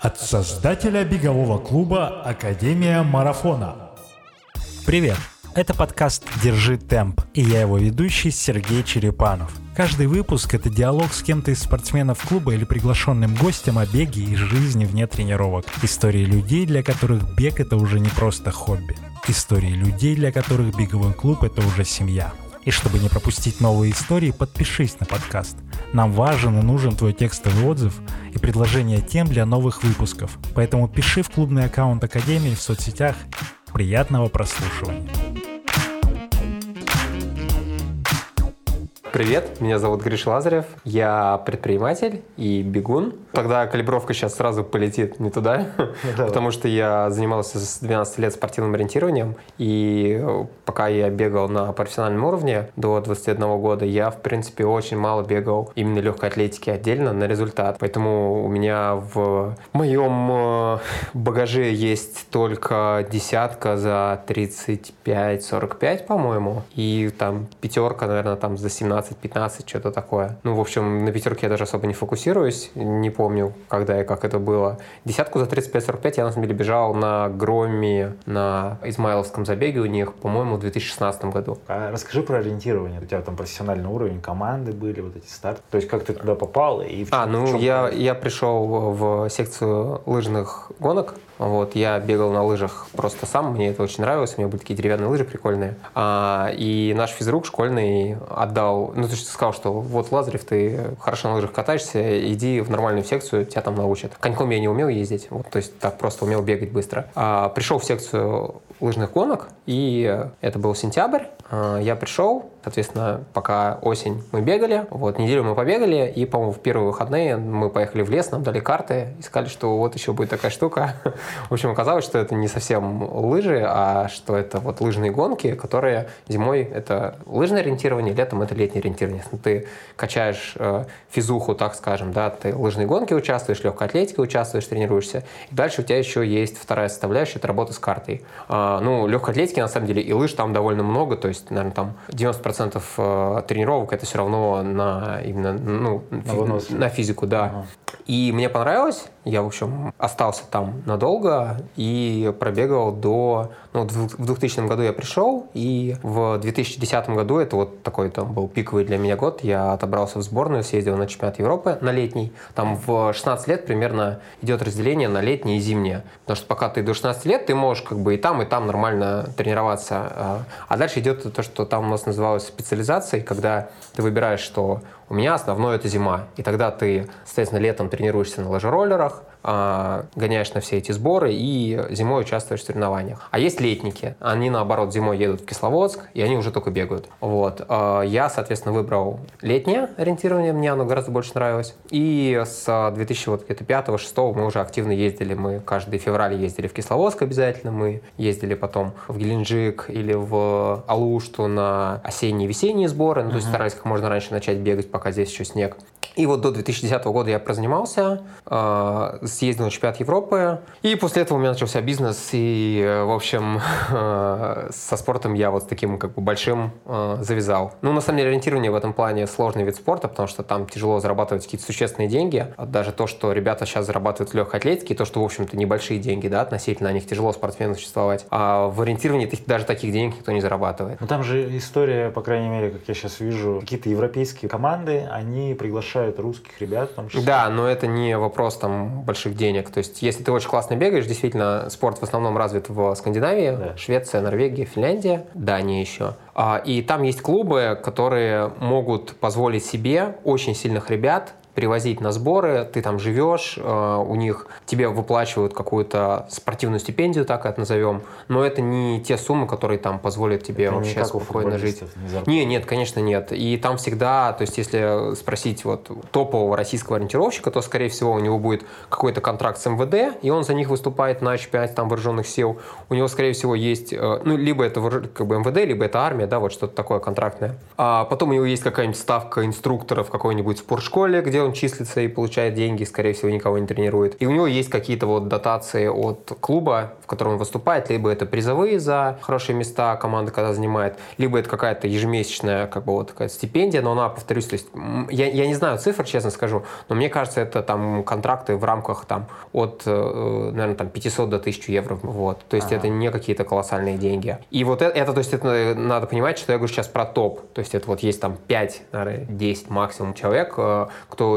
От создателя бегового клуба «Академия марафона». Привет! Это подкаст «Держи темп» и я его ведущий Сергей Черепанов. Каждый выпуск — это диалог с кем-то из спортсменов клуба или приглашенным гостем о беге и жизни вне тренировок. Истории людей, для которых бег — это уже не просто хобби. Истории людей, для которых беговой клуб — это уже семья. И чтобы не пропустить новые истории, подпишись на подкаст. Нам важен и нужен твой текстовый отзыв и предложение тем для новых выпусков. Поэтому пиши в клубный аккаунт Академии в соцсетях. Приятного прослушивания. Привет, меня зовут Гриша Лазарев, я предприниматель и бегун. Тогда калибровка сейчас сразу полетит не туда, потому что я занимался с 12 лет спортивным ориентированием, и пока я бегал на профессиональном уровне до 21 года, я, в принципе, очень мало бегал именно легкой атлетики отдельно на результат. Поэтому у меня в моем э, багаже есть только десятка за 35-45, по-моему, и там пятерка, наверное, там за 17 15, что-то такое. Ну, в общем, на пятерке я даже особо не фокусируюсь, не помню, когда и как это было. Десятку за 35-45 я, на самом деле, бежал на Громе, на Измайловском забеге у них, по-моему, в 2016 году. А расскажи про ориентирование. У тебя там профессиональный уровень, команды были, вот эти старты. То есть как ты туда попал? И в а, ну, я, я пришел в секцию лыжных гонок, вот, я бегал на лыжах просто сам, мне это очень нравилось, у меня были такие деревянные лыжи прикольные. А, и наш физрук школьный отдал, ну, то есть сказал, что вот, Лазарев, ты хорошо на лыжах катаешься, иди в нормальную секцию, тебя там научат. Коньком я не умел ездить, вот, то есть так просто умел бегать быстро. А, пришел в секцию лыжных гонок, и это был сентябрь, а, я пришел, соответственно, пока осень мы бегали, вот, неделю мы побегали, и, по-моему, в первые выходные мы поехали в лес, нам дали карты, и сказали, что вот еще будет такая штука. В общем, оказалось, что это не совсем лыжи, а что это вот лыжные гонки, которые зимой это лыжное ориентирование, летом это летнее ориентирование. Если ты качаешь э, физуху, так скажем, да, ты в лыжной гонке участвуешь, легкой атлетике участвуешь, тренируешься, и дальше у тебя еще есть вторая составляющая, это работа с картой. Э, ну, легкой атлетики, на самом деле, и лыж там довольно много, то есть, наверное, там 90% э, тренировок это все равно на именно ну, на, на физику, да. Ага. И мне понравилось, я, в общем, остался там надолго и пробегал до... Ну, в 2000 году я пришел, и в 2010 году, это вот такой там был пиковый для меня год, я отобрался в сборную, съездил на чемпионат Европы на летний. Там в 16 лет примерно идет разделение на летнее и зимнее. Потому что пока ты до 16 лет, ты можешь как бы и там, и там нормально тренироваться. А, а дальше идет то, что там у нас называлось специализацией, когда ты выбираешь, что у меня основное это зима. И тогда ты, соответственно, летом тренируешься на лыжероллерах, гоняешь на все эти сборы и зимой участвуешь в соревнованиях. А есть летники. Они, наоборот, зимой едут в Кисловодск, и они уже только бегают. Вот. А, я, соответственно, выбрал летнее ориентирование, мне оно гораздо больше нравилось. И с 2005-2006 мы уже активно ездили, мы каждый февраль ездили в Кисловодск обязательно, мы ездили потом в Геленджик или в Алушту на осенние-весенние сборы, ну, то есть старались как можно раньше начать бегать, пока здесь еще снег. И вот до 2010 года я прозанимался, э, съездил на чемпионат Европы, и после этого у меня начался бизнес, и, э, в общем, э, со спортом я вот с таким как бы большим э, завязал. Ну, на самом деле, ориентирование в этом плане сложный вид спорта, потому что там тяжело зарабатывать какие-то существенные деньги. Даже то, что ребята сейчас зарабатывают в легкой атлетике, то, что, в общем-то, небольшие деньги, да, относительно, них тяжело спортсменам существовать. А в ориентировании даже таких денег никто не зарабатывает. Ну, там же история, по крайней мере, как я сейчас вижу, какие-то европейские команды, они приглашают приглашают русских ребят числе. Да, но это не вопрос там больших денег. То есть, если ты очень классно бегаешь, действительно, спорт в основном развит в Скандинавии, да. Швеция, Норвегия, Финляндия, Дания еще. А, и там есть клубы, которые могут позволить себе очень сильных ребят привозить на сборы, ты там живешь, э, у них тебе выплачивают какую-то спортивную стипендию, так это назовем, но это не те суммы, которые там позволят тебе это вообще спокойно жить. Не, не, нет, конечно, нет. И там всегда, то есть если спросить вот топового российского ориентировщика, то, скорее всего, у него будет какой-то контракт с МВД, и он за них выступает на чемпионате там вооруженных сил. У него, скорее всего, есть, э, ну, либо это как бы МВД, либо это армия, да, вот что-то такое контрактное. А потом у него есть какая-нибудь ставка инструктора в какой-нибудь спортшколе, где он он числится и получает деньги, скорее всего, никого не тренирует. И у него есть какие-то вот дотации от клуба, в котором он выступает, либо это призовые за хорошие места команда, когда занимает, либо это какая-то ежемесячная как бы вот такая стипендия, но она, повторюсь, то есть я, я не знаю цифр, честно скажу, но мне кажется, это там контракты в рамках там от, э, наверное, там 500 до 1000 евро, вот. То есть ага. это не какие-то колоссальные деньги. И вот это, это, то есть это надо понимать, что я говорю сейчас про топ. То есть это вот есть там 5, наверное, 10 максимум человек, э,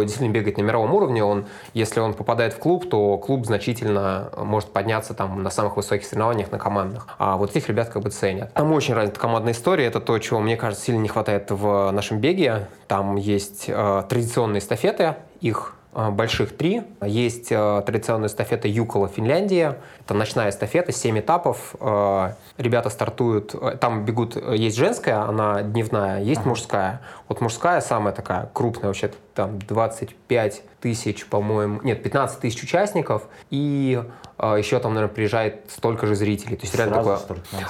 действительно бегает на мировом уровне, он, если он попадает в клуб, то клуб значительно может подняться там на самых высоких соревнованиях на командных. А вот этих ребят как бы ценят. Там очень развита командная история, это то, чего, мне кажется, сильно не хватает в нашем беге. Там есть э, традиционные эстафеты, их Э, больших три. Есть э, традиционная эстафета Юкола, Финляндия. Это ночная эстафета, 7 этапов. Э, ребята стартуют, там бегут, есть женская, она дневная, есть ага. мужская. Вот мужская самая такая крупная вообще, там 25 тысяч, по-моему, нет, 15 тысяч участников, и э, еще там, наверное, приезжает столько же зрителей. То есть реально такое...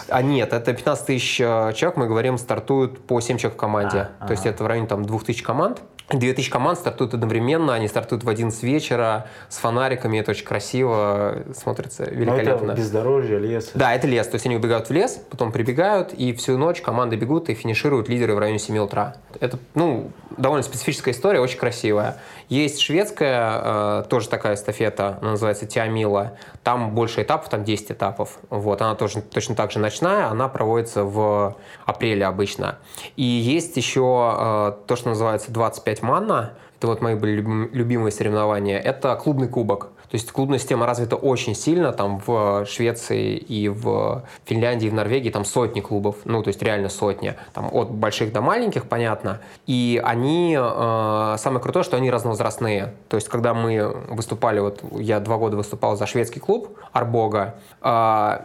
А нет, это 15 тысяч человек, мы говорим, стартуют по 7 человек в команде. А, То ага. есть это в районе там 2000 команд. 2000 команд стартуют одновременно, они стартуют в 11 вечера с фонариками, это очень красиво смотрится, великолепно. Но это бездорожье, лес. Да, это лес, то есть они убегают в лес, потом прибегают, и всю ночь команды бегут и финишируют лидеры в районе 7 утра. Это, ну, довольно специфическая история, очень красивая. Есть шведская, э, тоже такая эстафета, она называется Тиамила. Там больше этапов, там 10 этапов. Вот, она тоже точно так же ночная, она проводится в апреле обычно. И есть еще э, то, что называется 25 манна. Это вот мои были любимые соревнования. Это клубный кубок. То есть клубная система развита очень сильно, там в Швеции и в Финляндии, и в Норвегии там сотни клубов, ну то есть реально сотни, там от больших до маленьких, понятно. И они, э, самое крутое, что они разновозрастные. То есть когда мы выступали, вот я два года выступал за шведский клуб Арбога, э,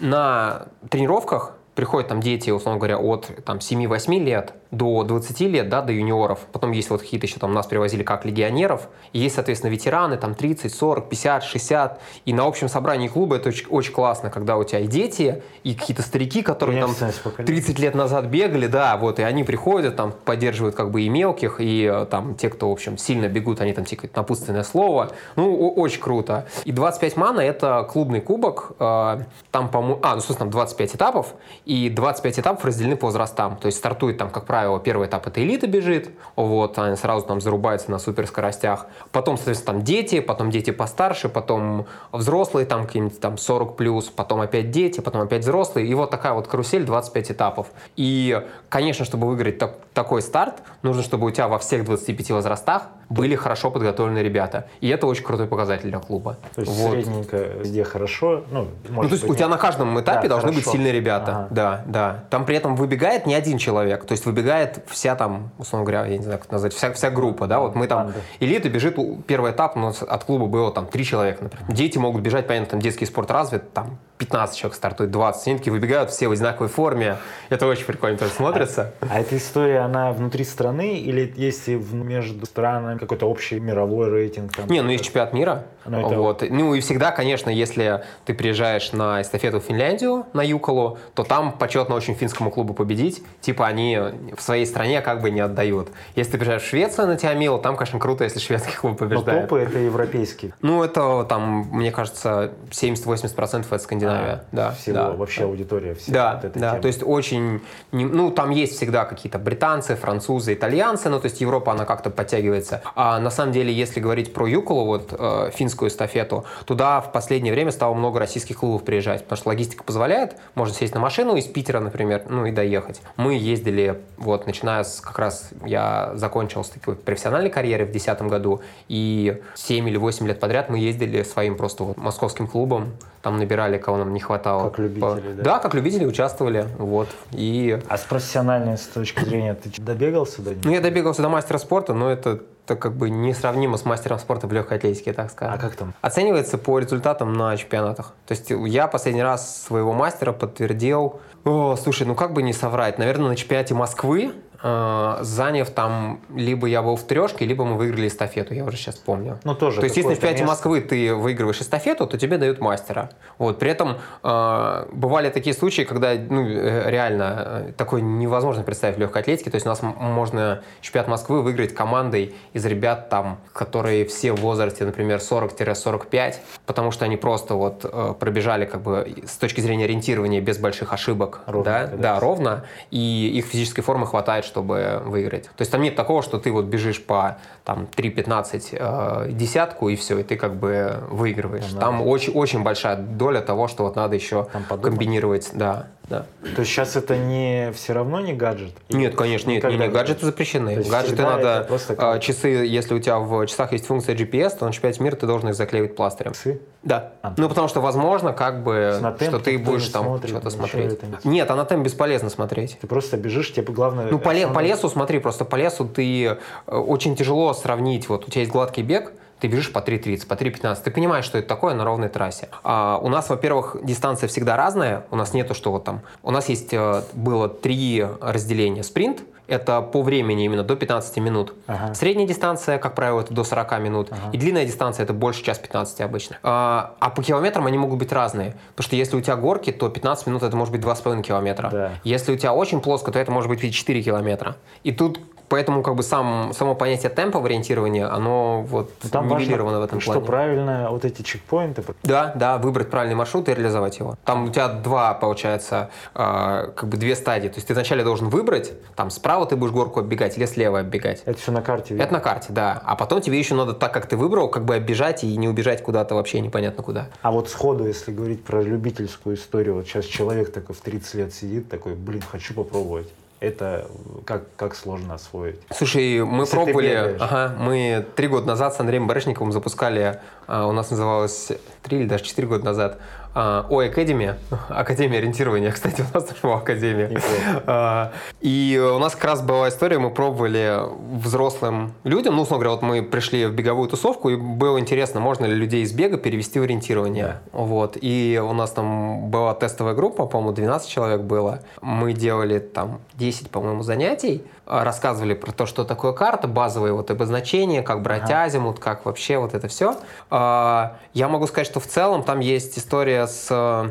на тренировках приходят там дети, условно говоря, от там, 7-8 лет до 20 лет, да, до юниоров. Потом есть вот какие-то еще там нас привозили как легионеров. И есть, соответственно, ветераны, там 30, 40, 50, 60. И на общем собрании клуба это очень, очень классно, когда у тебя и дети, и какие-то старики, которые там 30 лет назад бегали, да, вот, и они приходят, там поддерживают как бы и мелких, и э, там те, кто, в общем, сильно бегут, они там тикают напутственное слово. Ну, очень круто. И 25 мана — это клубный кубок. Э, там, по-моему, а, ну, собственно, там 25 этапов, и 25 этапов разделены по возрастам. То есть стартует там, как правило, первый этап это элита бежит, вот, они сразу там зарубаются на суперскоростях. Потом, соответственно, там дети, потом дети постарше, потом взрослые, там какие-нибудь там 40 плюс, потом опять дети, потом опять взрослые. И вот такая вот карусель 25 этапов. И, конечно, чтобы выиграть так, такой старт, нужно, чтобы у тебя во всех 25 возрастах были хорошо подготовленные ребята. И это очень крутой показатель для клуба. То есть вот. средненько везде хорошо? Ну, ну то есть быть, у тебя на каждом этапе да, должны хорошо. быть сильные ребята. Ага. Да, да. Там при этом выбегает не один человек. То есть выбегает вся там, условно говоря, я не знаю, как назвать, вся, вся группа, да, вот мы там, элита бежит, первый этап у нас от клуба было там три человека, например. Дети могут бежать, понятно, там детский спорт развит, там 15 человек стартует, 20. Они такие выбегают все в одинаковой форме. Это очень прикольно тоже смотрится. А, а эта история, она внутри страны или есть между странами какой-то общий мировой рейтинг? Там, Не, ну есть чемпионат мира. Ну, это... вот. ну и всегда, конечно, если ты приезжаешь на эстафету в Финляндию, на Юколу, то там почетно очень финскому клубу победить. Типа они в своей стране как бы не отдают. Если ты приезжаешь в Швецию на Тиамилу, там, конечно, круто, если шведский клуб побеждает. Но топы это европейские. Ну это там, мне кажется, 70-80% это Скандинавия а, да. Всего, да. вообще аудитория. Вся да, вот да, темы. то есть очень, ну, там есть всегда какие-то британцы, французы, итальянцы, ну, то есть Европа, она как-то подтягивается. А на самом деле, если говорить про Юколу, вот, э, финскую эстафету, туда в последнее время стало много российских клубов приезжать, потому что логистика позволяет, можно сесть на машину из Питера, например, ну, и доехать. Мы ездили, вот, начиная с, как раз, я закончил с такой профессиональной карьеры в 2010 году, и 7 или 8 лет подряд мы ездили своим просто вот московским клубом, там набирали, кого нам не хватало. Как любители, По... да? Да, как любители участвовали, вот. И... А с профессиональной с точки зрения ты добегался до них? Ну, я добегался до мастера спорта, но это это как бы несравнимо с мастером спорта в легкой атлетике, так скажем. А как там? Оценивается по результатам на чемпионатах. То есть я последний раз своего мастера подтвердил, о, слушай, ну как бы не соврать, наверное, на чемпионате Москвы заняв там, либо я был в трешке, либо мы выиграли эстафету, я уже сейчас помню. Ну, тоже То есть, если в какое-то 5 место. Москвы ты выигрываешь эстафету, то тебе дают мастера. Вот. При этом э, бывали такие случаи, когда ну, э, реально э, такое невозможно представить в легкой атлетике. То есть у нас можно чемпионат Москвы выиграть командой из ребят, там, которые все в возрасте, например, 40-45, потому что они просто вот э, пробежали как бы с точки зрения ориентирования без больших ошибок. Ровно, да, да, ровно, и их физической формы хватает, чтобы выиграть. То есть там нет такого, что ты вот бежишь по там 3.15 э, десятку и все, и ты как бы выигрываешь. Там да. очень, очень большая доля того, что вот надо еще Там комбинировать, да, да. То есть сейчас это не все равно не гаджет? Нет, конечно, нет, не, не, гаджеты То запрещены. есть Гаджеты надо, просто как- часы, если у тебя в часах есть функция GPS, то на чемпионате мира ты должен их заклеивать пластырем. Часы? Да. А. Ну, потому что, возможно, как бы, темп что ты будешь там смотрит, что-то смотреть. это не- Нет, а на темп бесполезно смотреть. Ты просто бежишь, тебе главное... Ну, по, по лесу, смотри, просто по лесу ты э, очень тяжело сравнить. Вот у тебя есть гладкий бег, ты бежишь по 3.30, по 3.15. Ты понимаешь, что это такое на ровной трассе. А у нас, во-первых, дистанция всегда разная. У нас нету, что вот там... У нас есть, э, было три разделения. Спринт, это по времени именно до 15 минут. Ага. Средняя дистанция, как правило, это до 40 минут. И длинная дистанция это больше час 15 обычно. А, а по километрам они могут быть разные. Потому что если у тебя горки, то 15 минут это может быть 2,5 километра. Да. Если у тебя очень плоско, то это может быть и 4 километра. И тут поэтому как бы сам, само понятие темпа в ориентировании, оно вот Ну, Там нивелировано важно, в этом что плане. правильно вот эти чекпоинты. Да, да, выбрать правильный маршрут и реализовать его. Там у тебя два, получается, э, как бы две стадии. То есть ты вначале должен выбрать, там справа ты будешь горку оббегать или слева оббегать. Это все на карте видно. Это на карте, да. А потом тебе еще надо, так как ты выбрал, как бы оббежать и не убежать куда-то вообще непонятно куда. А вот сходу, если говорить про любительскую историю, вот сейчас человек такой в 30 лет сидит, такой, блин, хочу попробовать. Это как, как сложно освоить? Слушай, мы Если пробовали, ага, мы три года назад с Андреем Барышниковым запускали, а, у нас называлось три или даже четыре года назад, а, Ой Академия, Академия ориентирования, кстати, у нас тоже Академия. А, И у нас как раз была история, мы пробовали взрослым людям, ну, условно говоря, вот мы пришли в беговую тусовку, и было интересно, можно ли людей из бега перевести в ориентирование. Вот. И у нас там была тестовая группа, по-моему, 12 человек было. Мы делали там 10, по-моему, занятий, рассказывали про то, что такое карта, базовые вот обозначения, как брать Ага. азимут, как вообще вот это все. Я могу сказать, что в целом там есть история с э,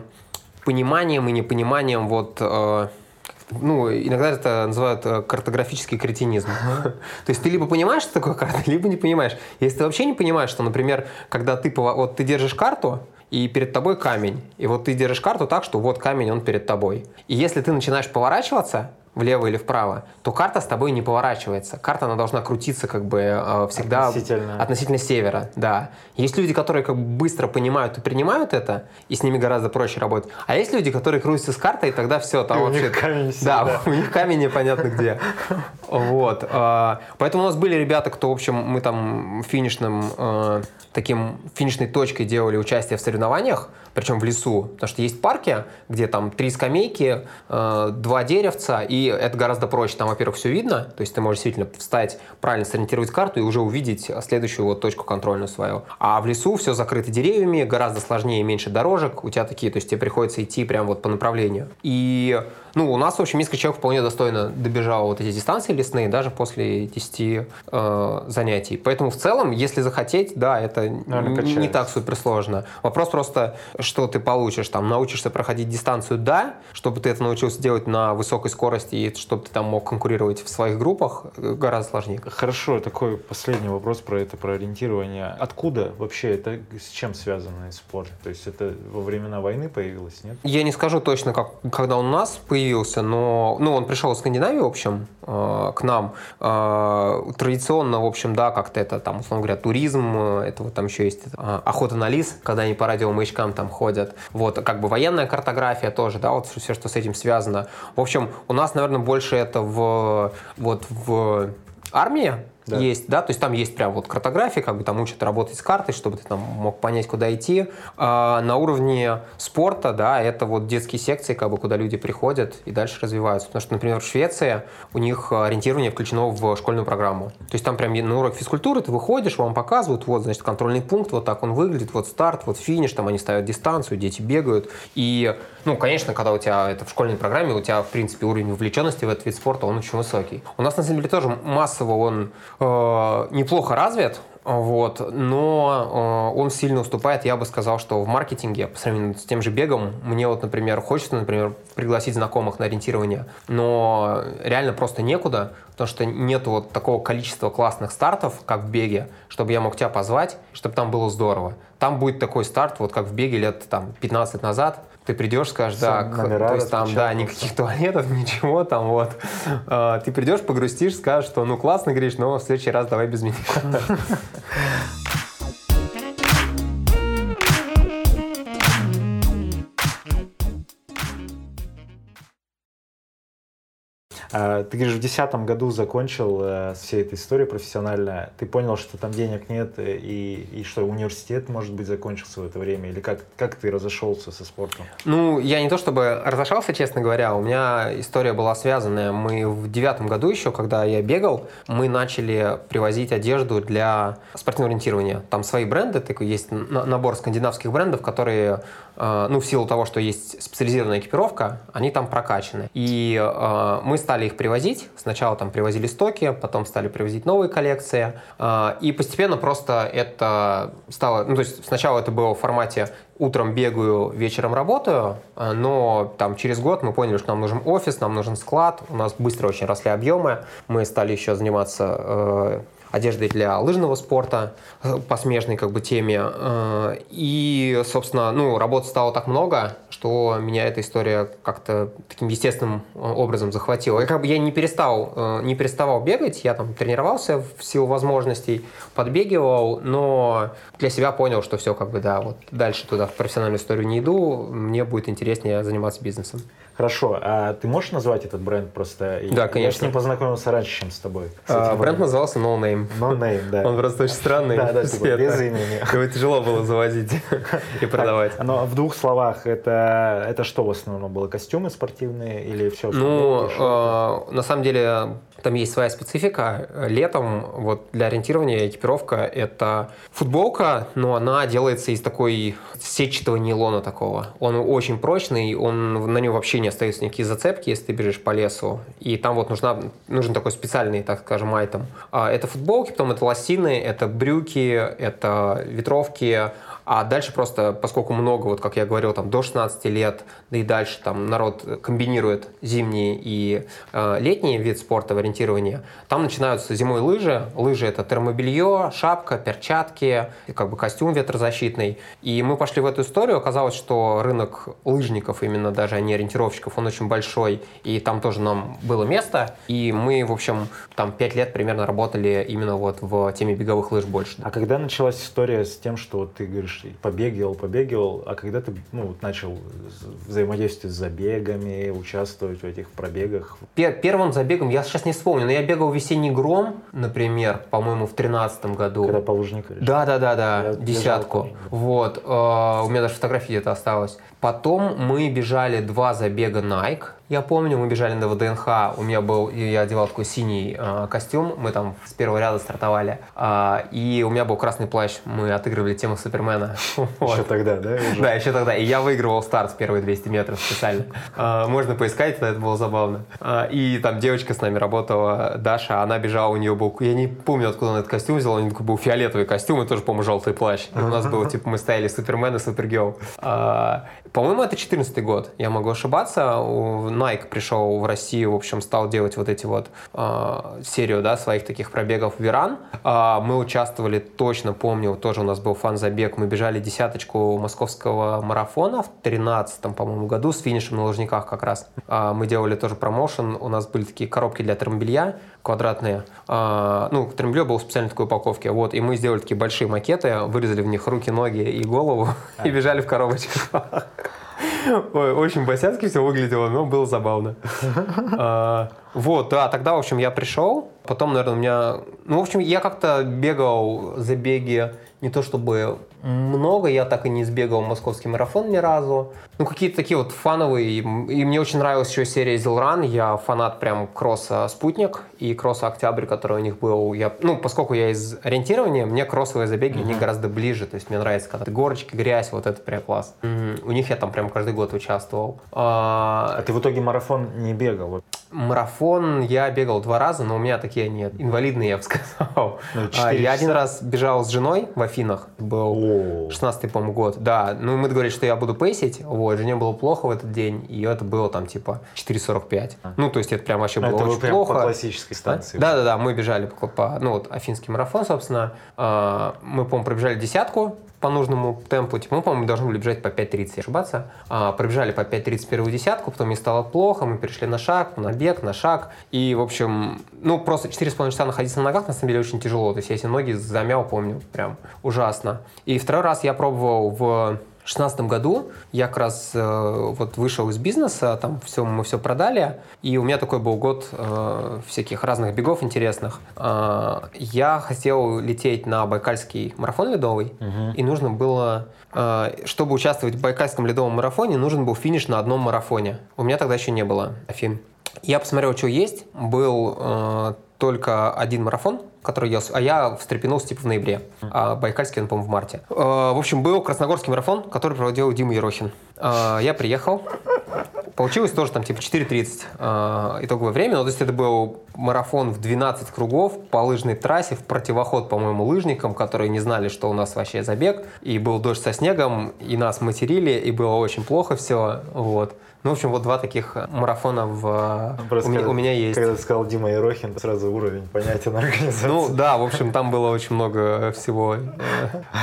пониманием и непониманием вот э, ну, иногда это называют э, картографический кретинизм. То есть ты либо понимаешь, что такое карта, либо не понимаешь. Если ты вообще не понимаешь, что, например, когда ты, вот ты держишь карту, и перед тобой камень, и вот ты держишь карту так, что вот камень, он перед тобой. И если ты начинаешь поворачиваться, влево или вправо, то карта с тобой не поворачивается. Карта, она должна крутиться как бы э, всегда Относительно. относительно севера, да. Есть люди, которые как бы быстро понимают и принимают это, и с ними гораздо проще работать. А есть люди, которые крутятся с картой, и тогда все, там И у вообще... них камень Да, у них камень непонятно где. Вот. а, Поэтому у нас были ребята, кто, в общем, мы там финишным э, таким финишной точкой делали участие в соревнованиях, причем в лесу, потому что есть парки, где там три скамейки, э, два деревца, и это гораздо проще. Там, во-первых, все видно, то есть ты можешь действительно встать, правильно сориентировать карту и уже увидеть следующую вот точку контрольную свою. А в лесу все закрыто деревьями, гораздо сложнее, меньше дорожек, у тебя такие, то есть тебе приходится идти прям вот по направлению. И, ну, у нас, в общем, несколько человек вполне достойно добежало вот эти дистанции лесные, даже после 10 э, занятий. Поэтому в целом, если захотеть, да, это не качается. так супер сложно. Вопрос просто, что ты получишь, там, научишься проходить дистанцию, да, чтобы ты это научился делать на высокой скорости и чтобы ты там мог конкурировать в своих группах, э, гораздо сложнее. Хорошо, такой последний вопрос про это, про ориентирование. Откуда вообще это, с чем связанный спорт? То есть это во времена войны появилось, нет? Я не скажу точно, как, когда у нас появился, но ну, он пришел из Скандинавии, в общем, э, к нам. Э, традиционно, в общем, да, как-то это, там, условно говоря, туризм, э, это вот там еще есть охота на лис, когда они по радиомаячкам там ходят. Вот, как бы военная картография тоже, да, вот все, что с этим связано. В общем, у нас, наверное, больше это в, вот в армии, Да. есть, да, то есть там есть прям вот картография, как бы там учат работать с картой, чтобы ты там мог понять, куда идти. А на уровне спорта, да, это вот детские секции, как бы, куда люди приходят и дальше развиваются. Потому что, например, в Швеции у них ориентирование включено в школьную программу. То есть там прям на урок физкультуры ты выходишь, вам показывают, вот, значит, контрольный пункт, вот так он выглядит, вот старт, вот финиш, там они ставят дистанцию, дети бегают. И, ну, конечно, когда у тебя это в школьной программе, у тебя, в принципе, уровень вовлеченности в этот вид спорта, он очень высокий. У нас, на самом деле, тоже массово он э, неплохо развит, вот, но э, он сильно уступает, я бы сказал, что в маркетинге, по сравнению с тем же бегом, мне вот, например, хочется, например, пригласить знакомых на ориентирование, но реально просто некуда, потому что нет вот такого количества классных стартов, как в беге, чтобы я мог тебя позвать, чтобы там было здорово. Там будет такой старт, вот как в беге лет там 15 назад, ты придешь, скажешь, да, то есть там, да, никаких туалетов, ничего там вот. А, Ты придешь, погрустишь, скажешь, что ну классно, говоришь, но в следующий раз давай без меня. Ты говоришь, в десятом году закончил э, всей этой историей профессионально. Ты понял, что там денег нет, э, и, и что университет, может быть, закончился в это время? Или как, как ты разошелся со спортом? Ну, я не то чтобы разошелся, честно говоря, у меня история была связанная. Мы в девятом году еще, когда я бегал, мы начали привозить одежду для спортивного ориентирования. Там свои бренды, такой есть на- набор скандинавских брендов, которые, э, ну, в силу того, что есть специализированная экипировка, они там прокачаны. И э, мы стали их привозить. Сначала там привозили стоки, потом стали привозить новые коллекции. Э, И постепенно просто это стало... Ну, то есть сначала это было в формате утром бегаю, вечером работаю, э, но там через год мы поняли, что нам нужен офис, нам нужен склад, у нас быстро очень росли объемы, мы стали еще заниматься э, одеждой для лыжного спорта э, по смежной как бы теме. Э, И, собственно, ну, работы стало так много, что меня эта история как-то таким естественным э, образом захватила. И как бы я не перестал, не переставал бегать, я там тренировался в силу возможностей, подбегивал, но для себя понял, что все как бы, да, вот дальше туда в профессиональную историю не иду, мне будет интереснее заниматься бизнесом. Хорошо, а ты можешь назвать этот бренд просто? Да, Я конечно. с ним познакомился раньше, чем с тобой. с А, Бренд назывался No Name. No Name, да. Он просто очень странный. Да, да, типа, без имени. Его тяжело было заводить и продавать. Но в двух словах, это, это что в основном было? Костюмы спортивные или все? Ну, э, на самом деле, там есть своя специфика. Летом вот для ориентирования экипировка – это футболка, но она делается из такой сетчатого нейлона такого. Он очень прочный, он, на нем вообще не остаются никакие зацепки, если ты бежишь по лесу. И там вот нужна, нужен такой специальный, так скажем, айтем. А, Это футболки, потом это лосины, это брюки, это ветровки, а дальше просто, поскольку много, вот как я говорил, там до 16 лет, да и дальше там народ комбинирует зимний и э, летний вид спорта в ориентировании, там начинаются зимой лыжи. Лыжи это термобелье, шапка, перчатки, как бы костюм ветрозащитный. И мы пошли в эту историю. Оказалось, что рынок лыжников, именно даже а не ориентировщиков, он очень большой, и там тоже нам было место. И мы, в общем, там 5 лет примерно работали именно вот в теме беговых лыж больше. А когда началась история с тем, что вот ты говоришь, побегивал, побегивал, а когда ты ну, вот начал взаимодействовать с забегами, участвовать в этих пробегах? Пер- Первым забегом, я сейчас не вспомню, но я бегал весенний гром, например, по-моему, в тринадцатом году. Когда по лужнику решил? Да, да, да, да, Я десятку. бежал. Вот. э, у меня даже фотография где-то осталась. Потом мы бежали два забега Nike. Я помню, мы бежали на ВДНХ. У меня был, я одевал такой синий э, костюм. Мы там с первого ряда стартовали. А, и у меня был красный плащ. Мы отыгрывали тему Супермена. Еще тогда, да? Да, еще тогда. И я выигрывал старт в первые 200 метров специально. А, Можно поискать, это было забавно. И там девочка с нами работала, Даша, она бежала, у нее был, я не помню, откуда она этот костюм взяла, у нее был фиолетовый костюм и тоже, по-моему, желтый плащ. У нас было, типа, мы стояли Супермен и Супергерл. По-моему, это 14 год, я могу ошибаться. Nike пришел в Россию, в общем, стал делать вот эти вот а, серию, да, своих таких пробегов в Иран. А, Мы участвовали, точно помню, тоже у нас был фан-забег, мы бежали десяточку московского марафона в 13 по-моему, году с финишем на Лужниках как раз. А, Мы делали тоже промоушен, у нас были такие коробки для термобелья квадратные. А, Ну, термобелье было в специальной такой упаковке. Вот, и мы сделали такие большие макеты, вырезали в них руки, ноги и голову и бежали в коробочках. Ой, очень босяцки все выглядело, но было забавно. А, Вот, да, тогда, в общем, я пришел. Потом, наверное, у меня... Ну, в общем, я как-то бегал забеги не то чтобы много, я так и не сбегал московский марафон ни разу. Ну, какие-то такие вот фановые. И мне очень нравилась еще серия Зилран. Я фанат прям кросса «Спутник» и кросса «Октябрь», который у них был. Я, ну, поскольку я из ориентирования, мне кроссовые забеги, они гораздо ближе. То есть мне нравится, когда горочки, грязь, вот это прям класс. Мгм. У них я там прям каждый год участвовал. А, А ты в итоге марафон не бегал? Марафон я бегал два раза, но у меня такие они инвалидные, я бы сказал. Ну, А, Я один раз бежал с женой в Афинах, был О, 16-й, по-моему, год. Да, ну мы договорились, что я буду пейсить, вот, жене было плохо в этот день, и это было там типа 4.45. Ну, то есть это прям вообще ну, было это очень прям плохо. по классической станции. Да, да, да, мы бежали по, по- ну вот афинский марафон, собственно. А, Мы, по-моему, пробежали десятку по нужному темпу. Типа, мы, по-моему, должны были бежать по 5.30, если не ошибаться. А, Пробежали по 5.30 первую десятку, потом мне стало плохо, мы перешли на шаг, на бег, на шаг. И, в общем, ну, просто 4,5 часа находиться на ногах, на самом деле, очень тяжело. То есть я эти ноги замял, помню, прям ужасно. И второй раз я пробовал в 2016 году я как раз э, вот вышел из бизнеса, там все, мы все продали, и у меня такой был год э, всяких разных бегов интересных. Э, я хотел лететь на Байкальский марафон ледовый, и нужно было, э, чтобы участвовать в Байкальском ледовом марафоне, нужен был финиш на одном марафоне. У меня тогда еще не было Афин. Я посмотрел, что есть. Был э, только один марафон, который я... с- А я встрепенулся типа в ноябре. А Байкальский, он, по-моему, в марте. Э, в общем, был Красногорский марафон, который проводил Дима Ерохин. Э, я приехал. Получилось тоже там типа 4.30 э, итоговое время. Ну, то есть это был марафон в 12 кругов по лыжной трассе в противоход, по-моему, лыжникам, которые не знали, что у нас вообще забег. И был дождь со снегом, и нас материли, и было очень плохо все. Вот. Ну, в общем, вот два таких марафона в, Просто у, меня, у меня есть. Когда ты сказал Дима Ерохин, сразу уровень понятен организации. Ну да, в общем, там было очень много всего э,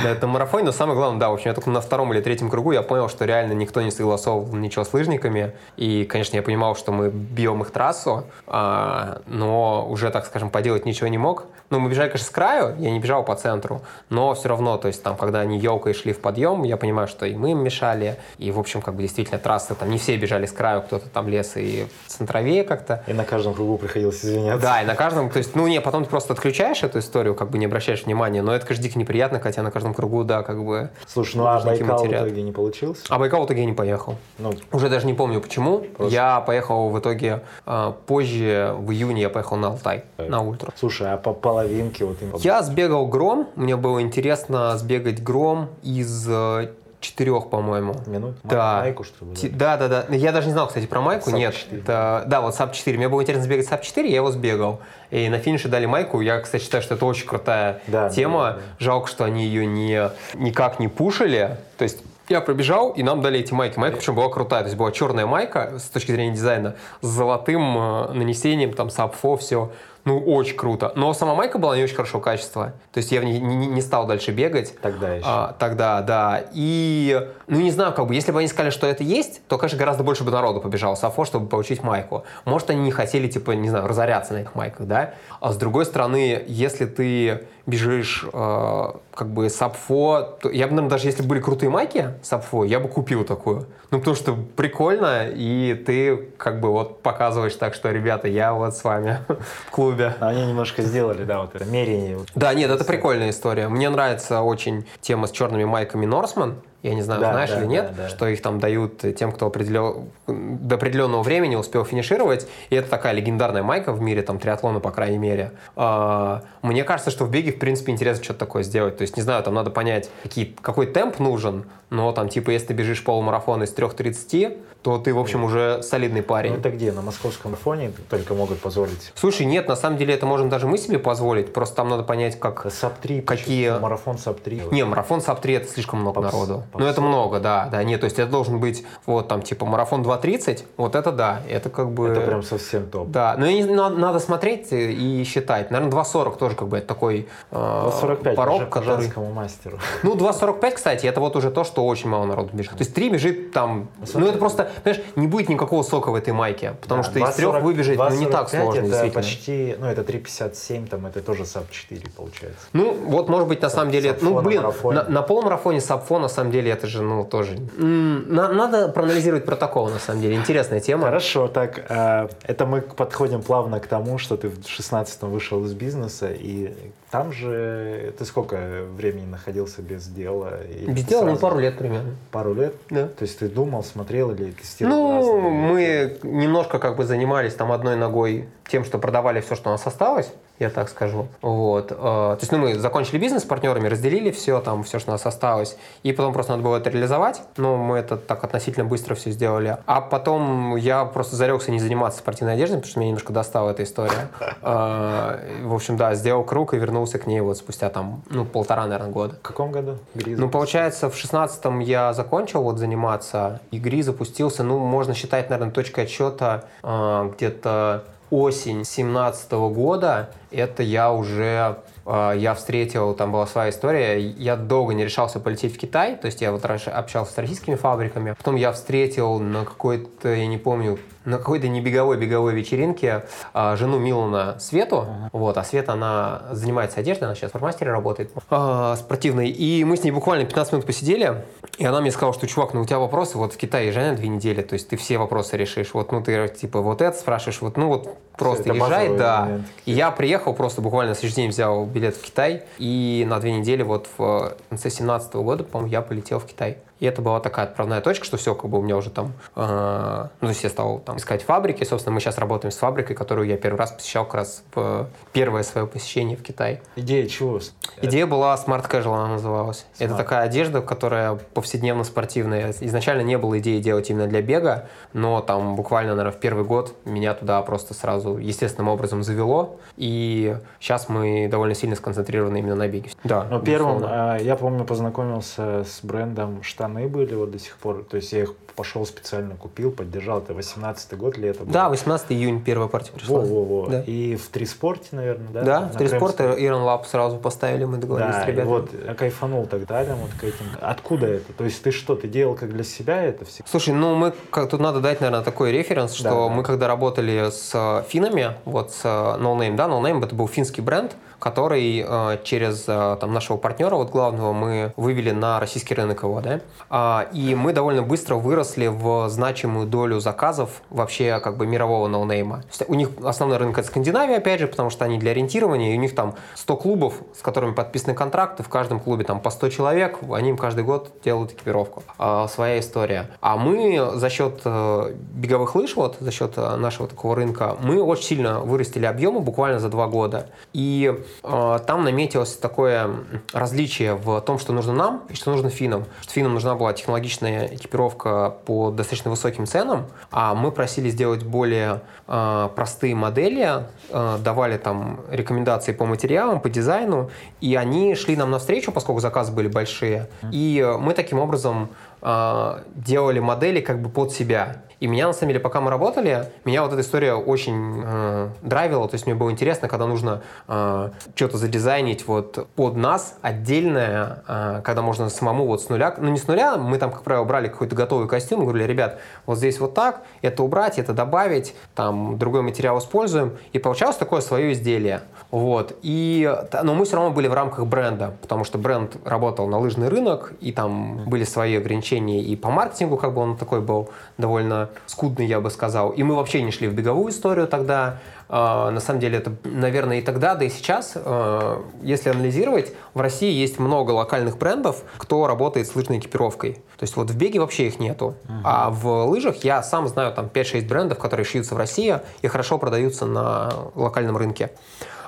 на этом марафоне, но самое главное, да, в общем, я только на втором или третьем кругу я понял, что реально никто не согласовывал ничего с лыжниками, и, конечно, я понимал, что мы бьем их трассу, а, но уже, так скажем, поделать ничего не мог. Ну, мы бежали, конечно, с краю, я не бежал по центру, но все равно, то есть там, когда они елкой шли в подъем, я понимаю, что и мы им мешали, и, в общем, как бы действительно трассы, там не все бежали с краю, кто-то там лес и центровее как-то, И на каждом кругу приходилось извиняться. да, и на каждом, то есть, ну не, потом ты просто отключаешь эту историю, как бы не обращаешь внимания, но это, конечно, дико неприятно, хотя на каждом кругу, да, как бы... Слушай, ну а Байкал в матерят. итоге не получился? А Байкал в итоге не поехал. Ну, Уже даже не помню почему. Просто. Я поехал в итоге э, позже, в июне я поехал на Алтай, на ультру. слушай, а по половинке вот. Я сбегал гром, мне было интересно сбегать гром из э, четырех, по-моему. минут? Да. Майку, что ли? Да, да, да. Я даже не знал, кстати, про майку. SAP Нет. 4. Это- да, вот SAP 4. Мне было интересно сбегать SAP 4, я его сбегал. И на финише дали майку. Я, кстати, считаю, что это очень крутая Да, тема. да, да. Жалко, что они ее не, никак не пушили. То есть я пробежал, и нам дали эти майки. Майка, причем была крутая. То есть была черная майка с точки зрения дизайна с золотым э, нанесением, там, сапфо, все. Ну, очень круто. Но сама майка была не очень хорошего качества. То есть я в ней не, не стал дальше бегать. Тогда еще. А, тогда, да. И, ну, не знаю, как бы, если бы они сказали, что это есть, то, конечно, гораздо больше бы народу побежало с Афо, чтобы получить майку. Может, они не хотели, типа, не знаю, разоряться на этих майках, да? А с другой стороны, если ты бежишь э, как бы с Апфо, то я бы, наверное, даже если бы были крутые майки с Апфо, я бы купил такую. Ну, потому что прикольно, и ты как бы вот показываешь так, что, ребята, я вот с вами в клубе. Но Они немножко сделали, да, вот это мерение. Да, нет, это прикольная история. Мне нравится очень тема с черными майками Норсман. Я не знаю, Да, знаешь да, или нет, да, да. что их там дают тем, кто определен... до определенного времени успел финишировать. И это такая легендарная майка в мире, там, триатлона, по крайней мере. А, Мне кажется, что в беге, в принципе, интересно что-то такое сделать. То есть, не знаю, там надо понять, какие, какой темп нужен, но там, типа, если ты бежишь полумарафон из 3.30, то ты, в общем, уже солидный парень. Ну это где? На московском фоне только могут позволить. Слушай, нет, на самом деле это можем даже мы себе позволить, просто там надо понять, как... sub 3. Какие- Марафон sub 3. Не, марафон sub 3 это слишком много Попс- народу. Ну, это много, да, да. Нет, то есть это должен быть вот там типа марафон 2.30, вот это да, это как бы... Это прям совсем топ. Да, но не- надо, надо смотреть и считать. Наверное, 2.40 тоже как бы это такой э, 45 порог, который... мастеру. Ну, 2.45, кстати, это вот уже то, что очень мало народу бежит. То есть 3 бежит там... Ну, это просто, знаешь, не будет никакого сока в этой майке, потому Да, что из трех 2.40 выбежать, ну, не так 2.45 сложно, это почти, ну, это 3.57, там, это тоже sub 4 получается. Ну, вот, может быть, на самом деле, ну, блин, на, на полумарафоне sub four, на самом деле, деле это же, ну, тоже... Надо проанализировать протокол, на самом деле. Интересная тема. Хорошо, так, э, это мы подходим плавно к тому, что ты в 16-м вышел из бизнеса, и там же ты сколько времени находился без дела? И Без дела, ну, сразу- пару лет примерно. Пару лет? Да. То есть ты думал, смотрел или тестировал Ну, разные- мы немножко как бы занимались там одной ногой тем, что продавали все, что у нас осталось, я так скажу. Вот. Э, То есть, ну, мы закончили бизнес с партнерами, разделили все, там, все, что у нас осталось, и потом просто надо было это реализовать, но мы это так относительно быстро все сделали. А потом я просто зарекся не заниматься спортивной одеждой, потому что меня немножко достала эта история. Э, В общем, да, сделал круг и вернулся к ней вот спустя там, ну, полтора, наверное, года. В каком году? Ну, получается, в шестнадцатом я закончил вот заниматься, и ГРИ запустился, ну, можно считать, наверное, точкой отсчета э, где-то осень семнадцатого года. Это я уже, э, я встретил, там была своя история, я долго не решался полететь в Китай, то есть я вот раньше общался с российскими фабриками, потом я встретил на какой-то, я не помню, на какой-то не беговой беговой вечеринке а, жену Милана Свету, вот, а Света, она занимается одеждой, она сейчас в формастере работает, а, спортивной, и мы с ней буквально 15 минут посидели, и она мне сказала, что, чувак, ну у тебя вопросы, вот в Китае езжай на две недели, то есть ты все вопросы решишь, вот, ну ты, типа, вот это спрашиваешь, вот, ну вот просто это езжай, да. И я приехал просто буквально следующий день взял билет в Китай, и на две недели вот в конце 17 года, по-моему, я полетел в Китай. И это была такая отправная точка, что все, как бы у меня уже там, э, ну, то есть я стал там искать фабрики. Собственно, мы сейчас работаем с фабрикой, которую я первый раз посещал как раз в первое свое посещение в Китай. Идея чего? Идея была Smart Casual, она называлась. Это Smart. такая одежда, которая повседневно спортивная. Изначально не было идеи делать именно для бега, но там буквально, наверное, в первый год меня туда просто сразу естественным образом завело. И сейчас мы довольно сильно сконцентрированы именно на беге. Да, Но первым, безусловно. а, я помню, познакомился с брендом штаны были вот до сих пор. То есть я их пошел специально купил, поддержал. Это 18-й год лето был. Да, 18 июня первая партия пришла. Во-во-во. Да. И в три спорте, наверное, да? Да, в три спорта. Iron Lab сразу поставили, мы договорились Да, с ребятами. вот я кайфанул тогда прям вот к этим. Откуда это? То есть ты что, ты делал как для себя это все? Слушай, ну мы как тут надо дать, наверное, такой референс, что Да, да. мы когда работали с э, финами, вот с э, No Name, да, No Name это был финский бренд, который э, через э, там, нашего партнера, вот главного, мы вывели на российский рынок его, да, А, и мы довольно быстро выросли в значимую долю заказов вообще как бы мирового ноунейма. У них основной рынок это Скандинавия, опять же, потому что они для ориентирования, и у них там 100 клубов, с которыми подписаны контракты, в каждом клубе там по 100 человек, они им каждый год делают экипировку. А, своя история. А мы за счет э, беговых лыж, вот, за счет нашего такого рынка, мы очень сильно вырастили объемы буквально за два года. И там наметилось такое различие в том, что нужно нам и что нужно финнам. Что финнам нужна была технологичная экипировка по достаточно высоким ценам, а мы просили сделать более э, простые модели, э, давали там рекомендации по материалам, по дизайну, и они шли нам навстречу, поскольку заказы были большие. И мы таким образом делали модели как бы под себя. И меня, на самом деле, пока мы работали, меня вот эта история очень э, драйвила. То есть мне было интересно, когда нужно э, что-то задизайнить вот под нас отдельное, э, когда можно самому вот с нуля, ну не с нуля, мы там, как правило, брали какой-то готовый костюм говорили, ребят, вот здесь вот так, это убрать, это добавить, там другой материал используем. И получалось такое свое изделие. Вот. И, но мы все равно были в рамках бренда, потому что бренд работал на лыжный рынок, и там были свои ограничения и по маркетингу, как бы он такой был довольно скудный, я бы сказал. И мы вообще не шли в беговую историю тогда. А, На самом деле это, наверное, и тогда, да и сейчас, а, если анализировать, в России есть много локальных брендов, кто работает с лыжной экипировкой. То есть вот в беге вообще их нету. А в лыжах я сам знаю там 5-6 брендов, которые шьются в России и хорошо продаются на локальном рынке.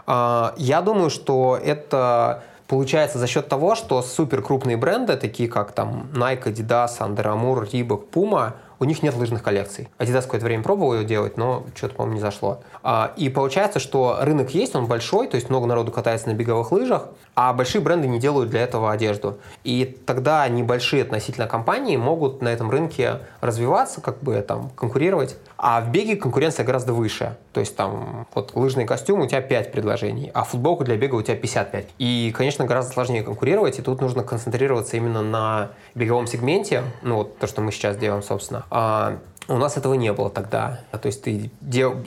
А, Я думаю, что это получается за счет того, что супер крупные бренды, такие как там Nike, Adidas, Under Armour, Reebok, Puma, у них нет лыжных коллекций. Adidas какое-то время пробовал ее делать, но что-то, по-моему, не зашло. А, И получается, что рынок есть, он большой, то есть много народу катается на беговых лыжах, а большие бренды не делают для этого одежду. И тогда небольшие относительно компании могут на этом рынке развиваться, как бы там конкурировать. А в беге конкуренция гораздо выше. То есть там вот лыжный костюм у тебя 5 предложений, а футболка для бега у тебя 55. И, конечно, гораздо сложнее конкурировать, и тут нужно концентрироваться именно на беговом сегменте, ну вот то, что мы сейчас делаем, собственно. А у нас этого не было тогда. То есть ты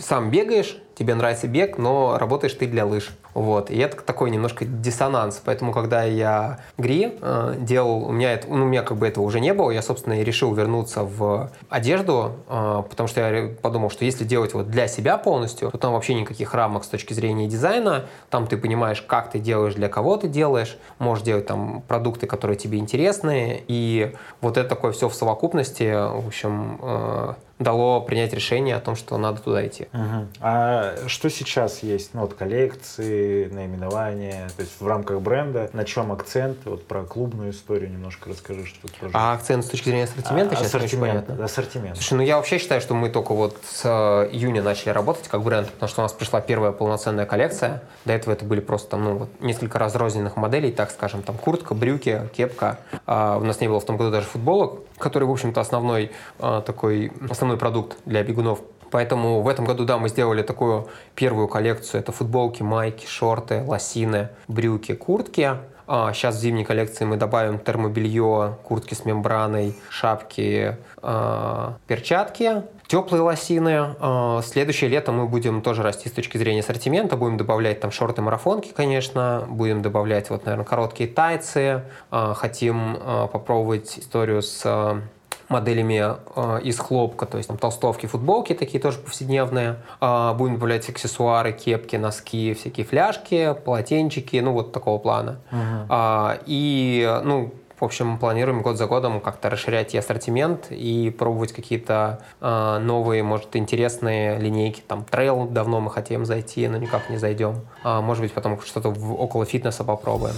сам бегаешь, тебе нравится бег, но работаешь ты для лыж. Вот. И это такой немножко диссонанс. Поэтому, когда я гри э, делал, у меня, это, ну, у меня как бы этого уже не было, я, собственно, и решил вернуться в одежду, э, потому что я подумал, что если делать вот для себя полностью, то там вообще никаких рамок с точки зрения дизайна, там ты понимаешь, как ты делаешь, для кого ты делаешь, можешь делать там продукты, которые тебе интересны, и вот это такое все в совокупности, в общем, э, дало принять решение о том, что надо туда идти. Угу. А что сейчас есть? Ну, вот коллекции, наименования, то есть в рамках бренда, на чем акцент? Вот про клубную историю немножко расскажи, что тоже. А акцент с точки зрения ассортимента а, сейчас ассортимент, не очень понятно? Ассортимент. Слушай, ну я вообще считаю, что мы только вот с э, июня начали работать как бренд, потому что у нас пришла первая полноценная коллекция. До этого это были просто там, ну, вот несколько разрозненных моделей, так скажем, там куртка, брюки, кепка. А у нас не было в том году даже футболок, который, в общем-то, основной а, такой, основной продукт для бегунов. Поэтому в этом году, да, мы сделали такую первую коллекцию. Это футболки, майки, шорты, лосины, брюки, куртки. А сейчас в зимней коллекции мы добавим термобелье, куртки с мембраной, шапки, э, перчатки, теплые лосины. Э, следующее лето мы будем тоже расти с точки зрения ассортимента. Будем добавлять там шорты-марафонки, конечно. Будем добавлять, вот, наверное, короткие тайцы. Э, хотим э, попробовать историю с моделями э, из хлопка, то есть там толстовки, футболки такие тоже повседневные. Э, будем добавлять аксессуары, кепки, носки, всякие фляжки, полотенчики, ну вот такого плана. Uh-huh. Э, и, ну, в общем, планируем год за годом как-то расширять и ассортимент и пробовать какие-то э, новые, может, интересные линейки. Там трейл давно мы хотим зайти, но никак не зайдем. А, может быть, потом что-то около фитнеса попробуем.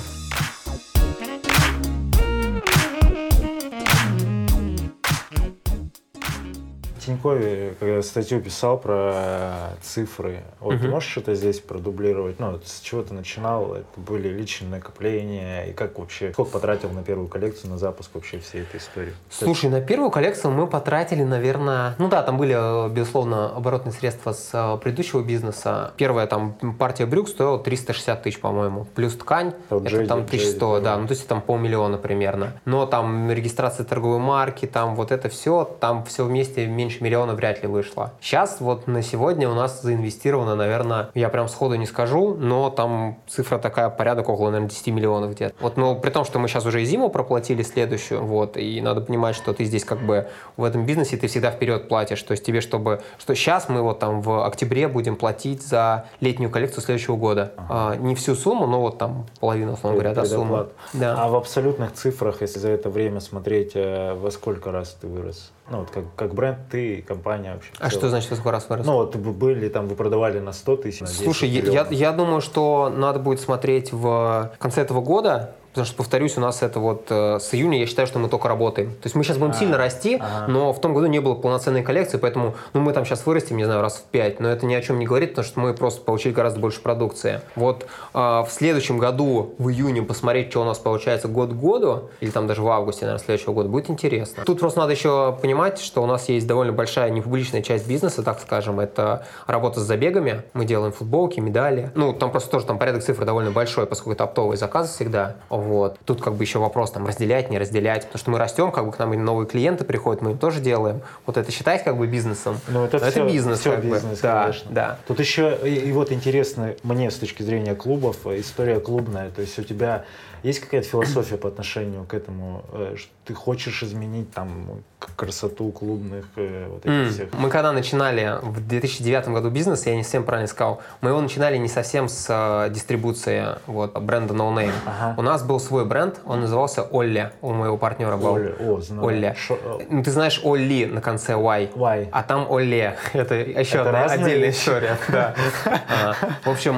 Тинькове, когда статью писал про цифры, вот угу. ты можешь что-то здесь продублировать? Ну, с чего ты начинал? Это были личные накопления? И как вообще, сколько потратил на первую коллекцию, на запуск вообще всей этой истории? Слушай, на первую коллекцию мы потратили, наверное, ну да, там были, безусловно, оборотные средства с э, предыдущего бизнеса. Первая там партия брюк стоила 360 тысяч, по-моему, плюс ткань, вот это Джейди, там 1100, Джейди, да, ну то есть там полмиллиона примерно. Но там регистрация торговой марки, там вот это все, там все вместе меньше меньше миллиона вряд ли вышло. Сейчас вот на сегодня у нас заинвестировано, наверное, я прям сходу не скажу, но там цифра такая, порядок около, наверное, 10 миллионов где-то. Вот, но при том, что мы сейчас уже и зиму проплатили следующую, вот, и надо понимать, что ты здесь как бы в этом бизнесе ты всегда вперед платишь, то есть тебе, чтобы, что сейчас мы вот там в октябре будем платить за летнюю коллекцию следующего года. Ага. А, не всю сумму, но вот там половину, условно говоря, да, сумму. Да. А в абсолютных цифрах, если за это время смотреть, э, во сколько раз ты вырос? Ну, вот как, как бренд, ты компания вообще. А что значит, сколько раз вырос? Ну, вот были там, вы продавали на 100 тысяч, на Слушай, я, я думаю, что надо будет смотреть в конце этого года, Потому что, повторюсь, у нас это вот э, с июня, я считаю, что мы только работаем. То есть мы сейчас будем а, сильно расти, ага. но в том году не было полноценной коллекции, поэтому ну, мы там сейчас вырастем, не знаю, раз в пять, но это ни о чем не говорит, потому что мы просто получили гораздо больше продукции. Вот э, в следующем году, в июне, посмотреть, что у нас получается год к году, или там даже в августе, наверное, следующего года, будет интересно. Тут просто надо еще понимать, что у нас есть довольно большая непубличная часть бизнеса, так скажем, это работа с забегами. Мы делаем футболки, медали. Ну, там просто тоже там порядок цифр довольно большой, поскольку это оптовые заказы всегда. Вот. Тут как бы еще вопрос, там, разделять, не разделять, потому что мы растем, как бы к нам новые клиенты приходят, мы им тоже делаем. Вот это считать как бы бизнесом. Ну, это, все, это бизнес. Все как бизнес, бы. конечно. Да, да. Тут еще, и, и вот интересно мне с точки зрения клубов, история клубная. То есть у тебя есть какая-то философия по отношению к этому? Э, ты хочешь изменить там красоту клубных э, вот этих mm. всех? Мы когда начинали в 2009 году бизнес, я не совсем правильно сказал, мы его начинали не совсем с э, дистрибуции вот, бренда No Name. Ага. У нас был свой бренд, он назывался Олли, у моего партнера был. Олли, о, знаю. Олли. Шо... Ну, ты знаешь Олли на конце Y. Y. А там Олле. Это еще Это одна отдельная история. А, в общем,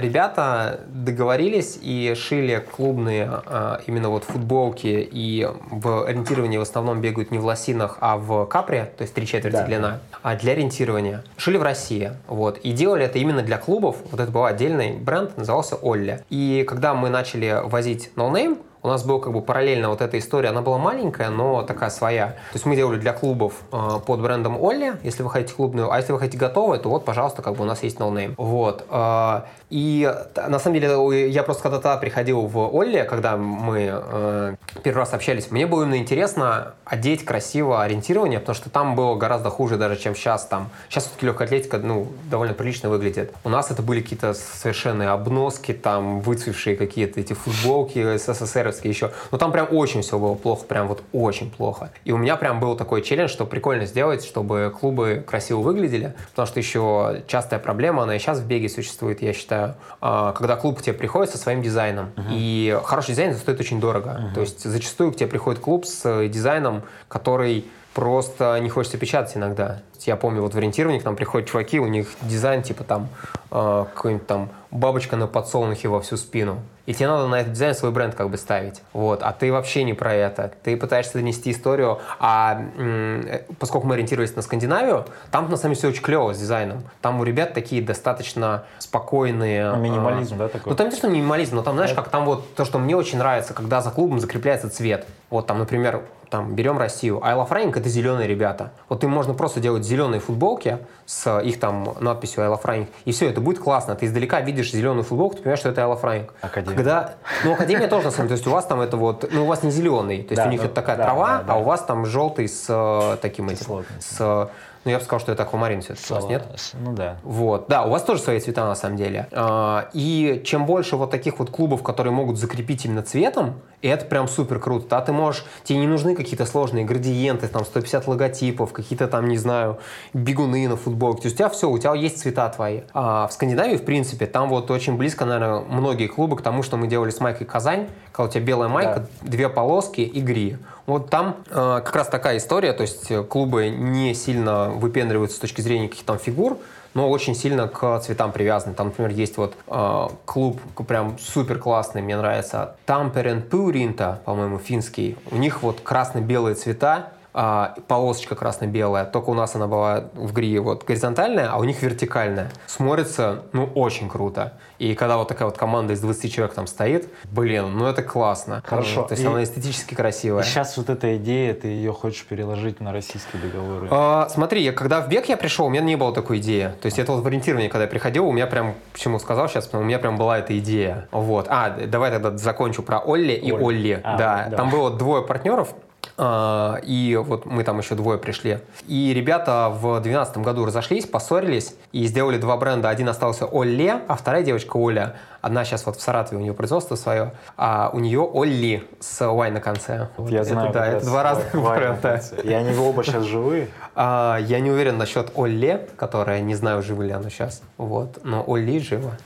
ребята договорились и шили клуб клубные а, именно вот футболки и в ориентировании в основном бегают не в лосинах, а в капре, то есть три четверти да. длина, а для ориентирования. Шили в России. Вот. И делали это именно для клубов. Вот это был отдельный бренд, назывался Олли. И когда мы начали возить No Name, у нас была как бы параллельно вот эта история, она была маленькая, но такая своя. То есть мы делали для клубов э, под брендом Олли, если вы хотите клубную, а если вы хотите готовое, то вот, пожалуйста, как бы у нас есть no name. Вот. Э, и на самом деле я просто когда-то приходил в Олли, когда мы э, первый раз общались, мне было именно интересно одеть красиво ориентирование, потому что там было гораздо хуже даже, чем сейчас. Там. Сейчас все-таки легкая атлетика ну, довольно прилично выглядит. У нас это были какие-то совершенные обноски, там выцвевшие какие-то эти футболки СССРовские еще. Но там прям очень все было плохо, прям вот очень плохо. И у меня прям был такой челлендж, что прикольно сделать, чтобы клубы красиво выглядели, потому что еще частая проблема, она и сейчас в беге существует, я считаю, а, когда клуб к тебе приходит со своим дизайном. Uh-huh. И хороший дизайн стоит очень дорого. Uh-huh. То есть зачастую к тебе приходит клуб с дизайном, который просто не хочется печатать иногда. Я помню, вот в ориентировании к нам приходят чуваки, у них дизайн типа там э, какой-нибудь там бабочка на подсолнухе во всю спину. И тебе надо на этот дизайн свой бренд как бы ставить. Вот. А ты вообще не про это. Ты пытаешься донести историю. А э, поскольку мы ориентировались на Скандинавию, там на самом деле все очень клево с дизайном. Там у ребят такие достаточно спокойные... Ну, минимализм, а, да, такой? Ну, там не то, что минимализм, но там, знаешь, как там вот то, что мне очень нравится, когда за клубом закрепляется цвет. Вот там, например, там, берем Россию. I Love Running — это зеленые ребята. Вот им можно просто делать зеленые футболки с их там надписью I Love Running, и все, это будет классно. Ты издалека видишь зеленую футболку, ты понимаешь, что это I Love Running. Академия. Когда, ну, Академия тоже, на самом деле, то есть у вас там это вот, ну, у вас не зеленый, то есть Да, у них ну, это такая да, трава, да, да. а у вас там желтый с э, таким этим, с, ну, я бы сказал, что это аквамарин все-таки у вас, нет? Ну да. Вот, да, у вас тоже свои цвета на самом деле. А, И чем больше вот таких вот клубов, которые могут закрепить именно цветом, и это прям супер круто. Да, ты можешь, тебе не нужны какие-то сложные градиенты, там 150 логотипов, какие-то там, не знаю, бегуны на футболке. То есть у тебя все, у тебя есть цвета твои. А в Скандинавии, в принципе, там вот очень близко, наверное, многие клубы к тому, что мы делали с майкой Казань, когда у тебя белая майка, две полоски и гри. Вот там э, как раз такая история, то есть э, клубы не сильно выпендриваются с точки зрения каких-то там фигур, но очень сильно к цветам привязаны. Там, например, есть вот э, клуб прям супер классный, мне нравится, Тамперен Пуринта, по-моему, финский. У них вот красно-белые цвета, а, полосочка красно-белая, только у нас она была в грии вот горизонтальная, а у них вертикальная. Смотрится, ну, очень круто. И когда вот такая вот команда из 20 человек там стоит, блин, ну это классно. Хорошо. То есть И- она эстетически красивая. И сейчас вот эта идея, ты ее хочешь переложить на российские договоры. А, смотри, я, когда в бег я пришел, у меня не было такой идеи. То есть это вот в ориентировании, когда я приходил, у меня прям, почему сказал сейчас, у меня прям была эта идея. Вот. А, давай тогда закончу про Олли и Олли. Олли. А, да, да. там было двое партнеров, и вот мы там еще двое пришли. И ребята в 2012 году разошлись, поссорились и сделали два бренда. Один остался Олле, а вторая девочка Оля. Одна сейчас вот в Саратове, у нее производство свое, а у нее Олли с Y на конце. Вот Я это, знаю, да, это два разных бренда. И они оба сейчас живые. А, я не уверен насчет Олле, которая не знаю, живо ли оно сейчас. Вот. Но Олли живо.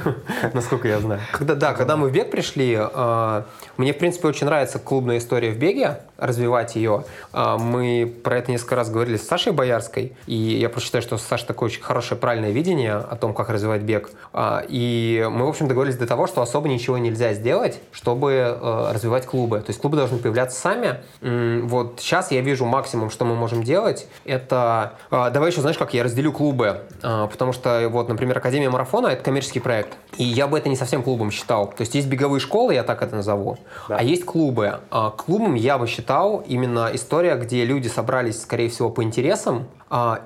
Насколько я знаю. Когда, да, когда мы в бег пришли, а, мне, в принципе, очень нравится клубная история в беге, развивать ее. А, мы про это несколько раз говорили с Сашей Боярской, и я просто считаю, что у Саши такое очень хорошее, правильное видение о том, как развивать бег. А, и мы, в общем, договорились до того, что особо ничего нельзя сделать, чтобы э, развивать клубы. То есть клубы должны появляться сами. Вот сейчас я вижу максимум, что мы можем делать, это... а, Давай еще, знаешь, как я разделю клубы. А, Потому что, вот, например, Академия марафона — это коммерческий проект. И я бы это не совсем клубом считал. То есть есть беговые школы, я так это назову, а есть клубы. А Клубом я бы считал именно история, где люди собрались, скорее всего, по интересам,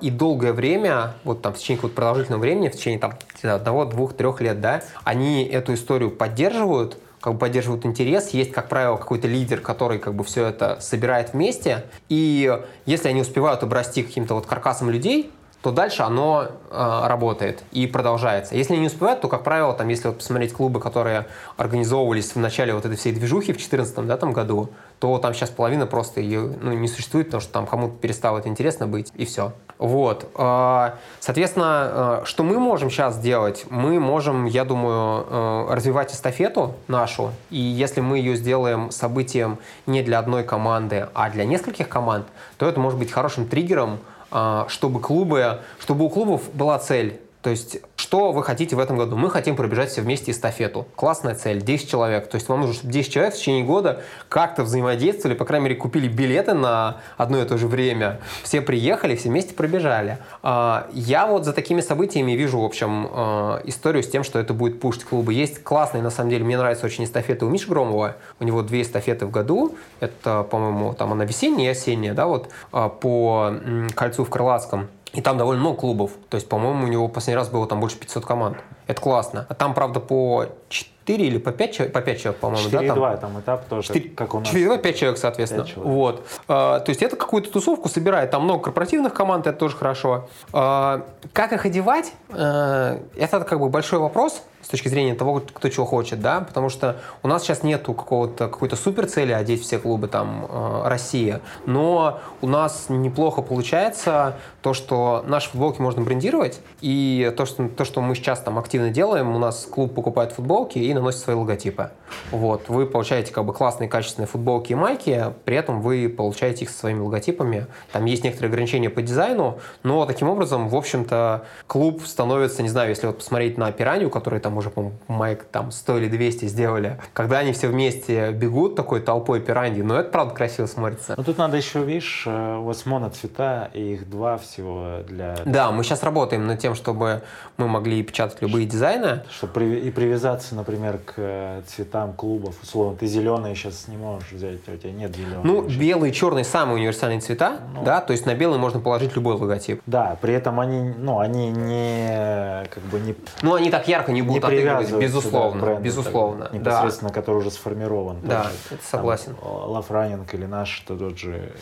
и долгое время, вот там в течение какого-то продолжительного времени, в течение там одного, двух, трех лет, да, они эту историю поддерживают, как бы поддерживают интерес. Есть, как правило, какой-то лидер, который как бы все это собирает вместе. И если они успевают обрасти каким-то вот каркасом людей, то дальше оно э, работает и продолжается. Если не успевают, то, как правило, там, если вот посмотреть клубы, которые организовывались в начале вот этой всей движухи в 2014 да, там году, то там сейчас половина просто ее ну, не существует, потому что там кому-то перестало это интересно быть, и все. Вот. Э, Соответственно, э, что мы можем сейчас делать? Мы можем, я думаю, э, развивать эстафету нашу, и если мы ее сделаем событием не для одной команды, а для нескольких команд, то это может быть хорошим триггером, а, чтобы клубы, чтобы у клубов была цель То есть, что вы хотите в этом году? Мы хотим пробежать все вместе эстафету. Классная цель, 10 человек. То есть, вам нужно, чтобы 10 человек в течение года как-то взаимодействовали, по крайней мере, купили билеты на одно и то же время. Все приехали, все вместе пробежали. А, я вот за такими событиями вижу, в общем, а, историю с тем, что это будет пушить клубы. Есть классные, на самом деле, мне нравятся очень эстафеты у Миши Громова. У него две эстафеты в году. Это, по-моему, там она весенняя и осенняя, да, вот а, по кольцу в Крылатском. И там довольно много клубов. То есть, по-моему, у него последний раз было там больше 500 команд. Это классно. А там, правда, по 4 или по 5 человек, по 5 человек, по-моему, да? Там, 4,2 там этап тоже, 4, как у нас. 4,2, 5 человек, соответственно. 5 человек. Вот. А, то есть это какую-то тусовку собирает. Там много корпоративных команд, это тоже хорошо. А, как их одевать? А, это как бы большой вопрос с точки зрения того, кто чего хочет, да, потому что у нас сейчас нету какого-то какой-то супер цели одеть все клубы там э, Россия, но у нас неплохо получается то, что наши футболки можно брендировать, и то, что, то, что мы сейчас там активно делаем, у нас клуб покупает футболки и наносит свои логотипы. Вот, вы получаете как бы классные качественные футболки и майки, при этом вы получаете их со своими логотипами. Там есть некоторые ограничения по дизайну, но таким образом, в общем-то, клуб становится, не знаю, если вот посмотреть на Пиранью, который там уже, по майк там 100 или 200 сделали, когда они все вместе бегут такой толпой пираньи, ну это правда красиво смотрится. Ну тут надо еще, видишь, э, у вас моноцвета, и их два всего для... Да, мы сейчас работаем над тем, чтобы мы могли печатать любые дизайны. Чтобы и привязаться, например, к э, цветам клубов, условно, ты зеленый сейчас не можешь взять, у тебя нет зеленого. Ну, белый и черный самые универсальные цвета, ну, да, то есть на белый можно положить любой логотип. Да, при этом они, ну, они не, как бы не... Ну, они так ярко не будут отыгрывать, безусловно, бренду, безусловно. Так, непосредственно, да. который уже сформирован. Да, тоже, это согласен. Лав Раннинг или наш, то тот же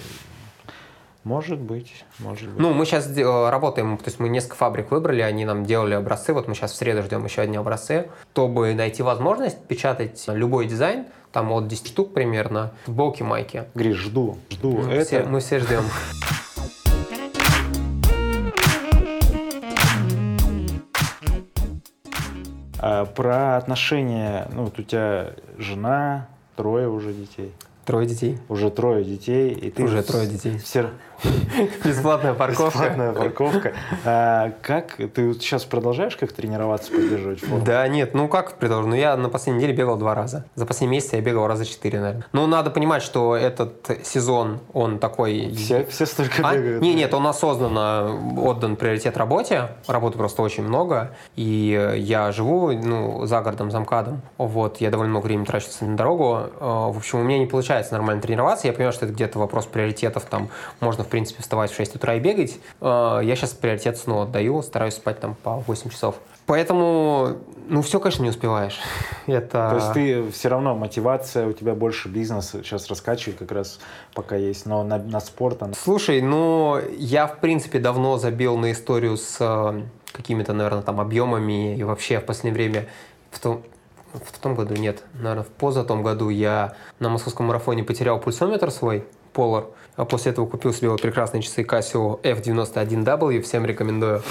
может быть, может быть. Ну, мы сейчас э, работаем, то есть мы несколько фабрик выбрали, они нам делали образцы, вот мы сейчас в среду ждем еще одни образцы, чтобы найти возможность печатать любой дизайн, там от 10 штук примерно, футболки, майки. Гриш, жду, жду. Мы, это... все, мы все ждем. про отношения, ну, вот у тебя жена, трое уже детей. Трое детей. Уже трое детей. И ты уже трое детей. Все, Бесплатная парковка. Бесплатная парковка. А, как ты сейчас продолжаешь как тренироваться, поддерживать форму? Да, нет, ну как продолжу? Ну я на последней неделе бегал два раза. За последний месяц я бегал раза четыре, наверное. Но надо понимать, что этот сезон, он такой... Все, все столько а? бегают. Не, нет, он осознанно отдан приоритет работе. Работы просто очень много. И я живу ну, за городом, за МКАДом. Вот, я довольно много времени трачу на дорогу. А, в общем, у меня не получается нормально тренироваться. Я понимаю, что это где-то вопрос приоритетов. Там можно, в принципе, вставать в 6 утра и бегать. А, я сейчас приоритет снова отдаю, стараюсь спать там по 8 часов. Поэтому, ну, все, конечно, не успеваешь. Это... То есть ты все равно, мотивация, у тебя больше бизнеса сейчас раскачивать как раз пока есть, но на, на спорт... Она... Слушай, ну, я, в принципе, давно забил на историю с э, какими-то, наверное, там объемами и вообще в последнее время в том, в том году нет, наверное, в позатом году я на московском марафоне потерял пульсометр свой, Polar. А после этого купил себе вот прекрасные часы Casio F91W, всем рекомендую.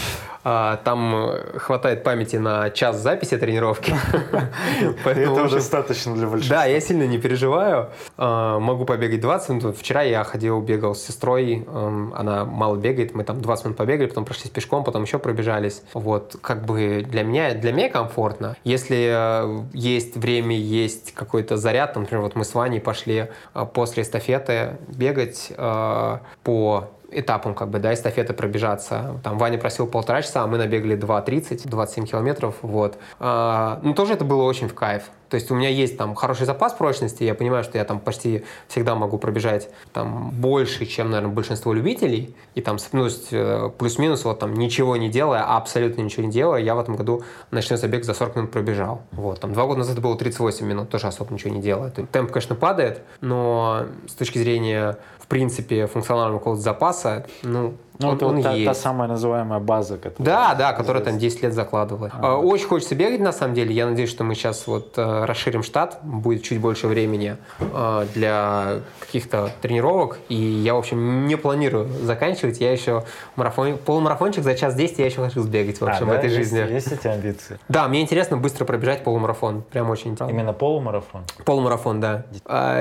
А, там э, хватает памяти на час записи тренировки. Это достаточно для большинства. Да, я сильно не переживаю. А, могу побегать 20 минут. Вчера я ходил, бегал с сестрой. Эм, она мало бегает. Мы там 20 минут побегали, потом прошлись пешком, потом еще пробежались. Вот, как бы для меня, для меня комфортно. Если э, есть время, есть какой-то заряд, например, вот мы с Ваней пошли э, после эстафеты бегать по этапом как бы, да, эстафеты пробежаться. Там Ваня просил полтора часа, а мы набегали 2.30, 27 километров, вот. А, ну, тоже это было очень в кайф. То есть у меня есть там хороший запас прочности, я понимаю, что я там почти всегда могу пробежать там больше, чем, наверное, большинство любителей. И там, ну, э, плюс-минус, вот там ничего не делая, абсолютно ничего не делая, я в этом году ночной забег за 40 минут пробежал. Вот, там два года назад это было 38 минут, тоже особо ничего не делая. Темп, конечно, падает, но с точки зрения принципе, функционального какого-то запаса, ну, ну, он, это он та, есть. та самая называемая база, которая... Да, да, которая там 10 лет закладывала. А. Очень хочется бегать, на самом деле. Я надеюсь, что мы сейчас вот э, расширим штат, будет чуть больше времени э, для каких-то тренировок. И я, в общем, не планирую заканчивать. Я еще марафон, полумарафончик за час 10 я еще хочу сбегать, в общем, а, да? в этой есть, жизни. Есть эти амбиции? Да, мне интересно быстро пробежать полумарафон. Прям очень интересно. Именно полумарафон? Полумарафон, да.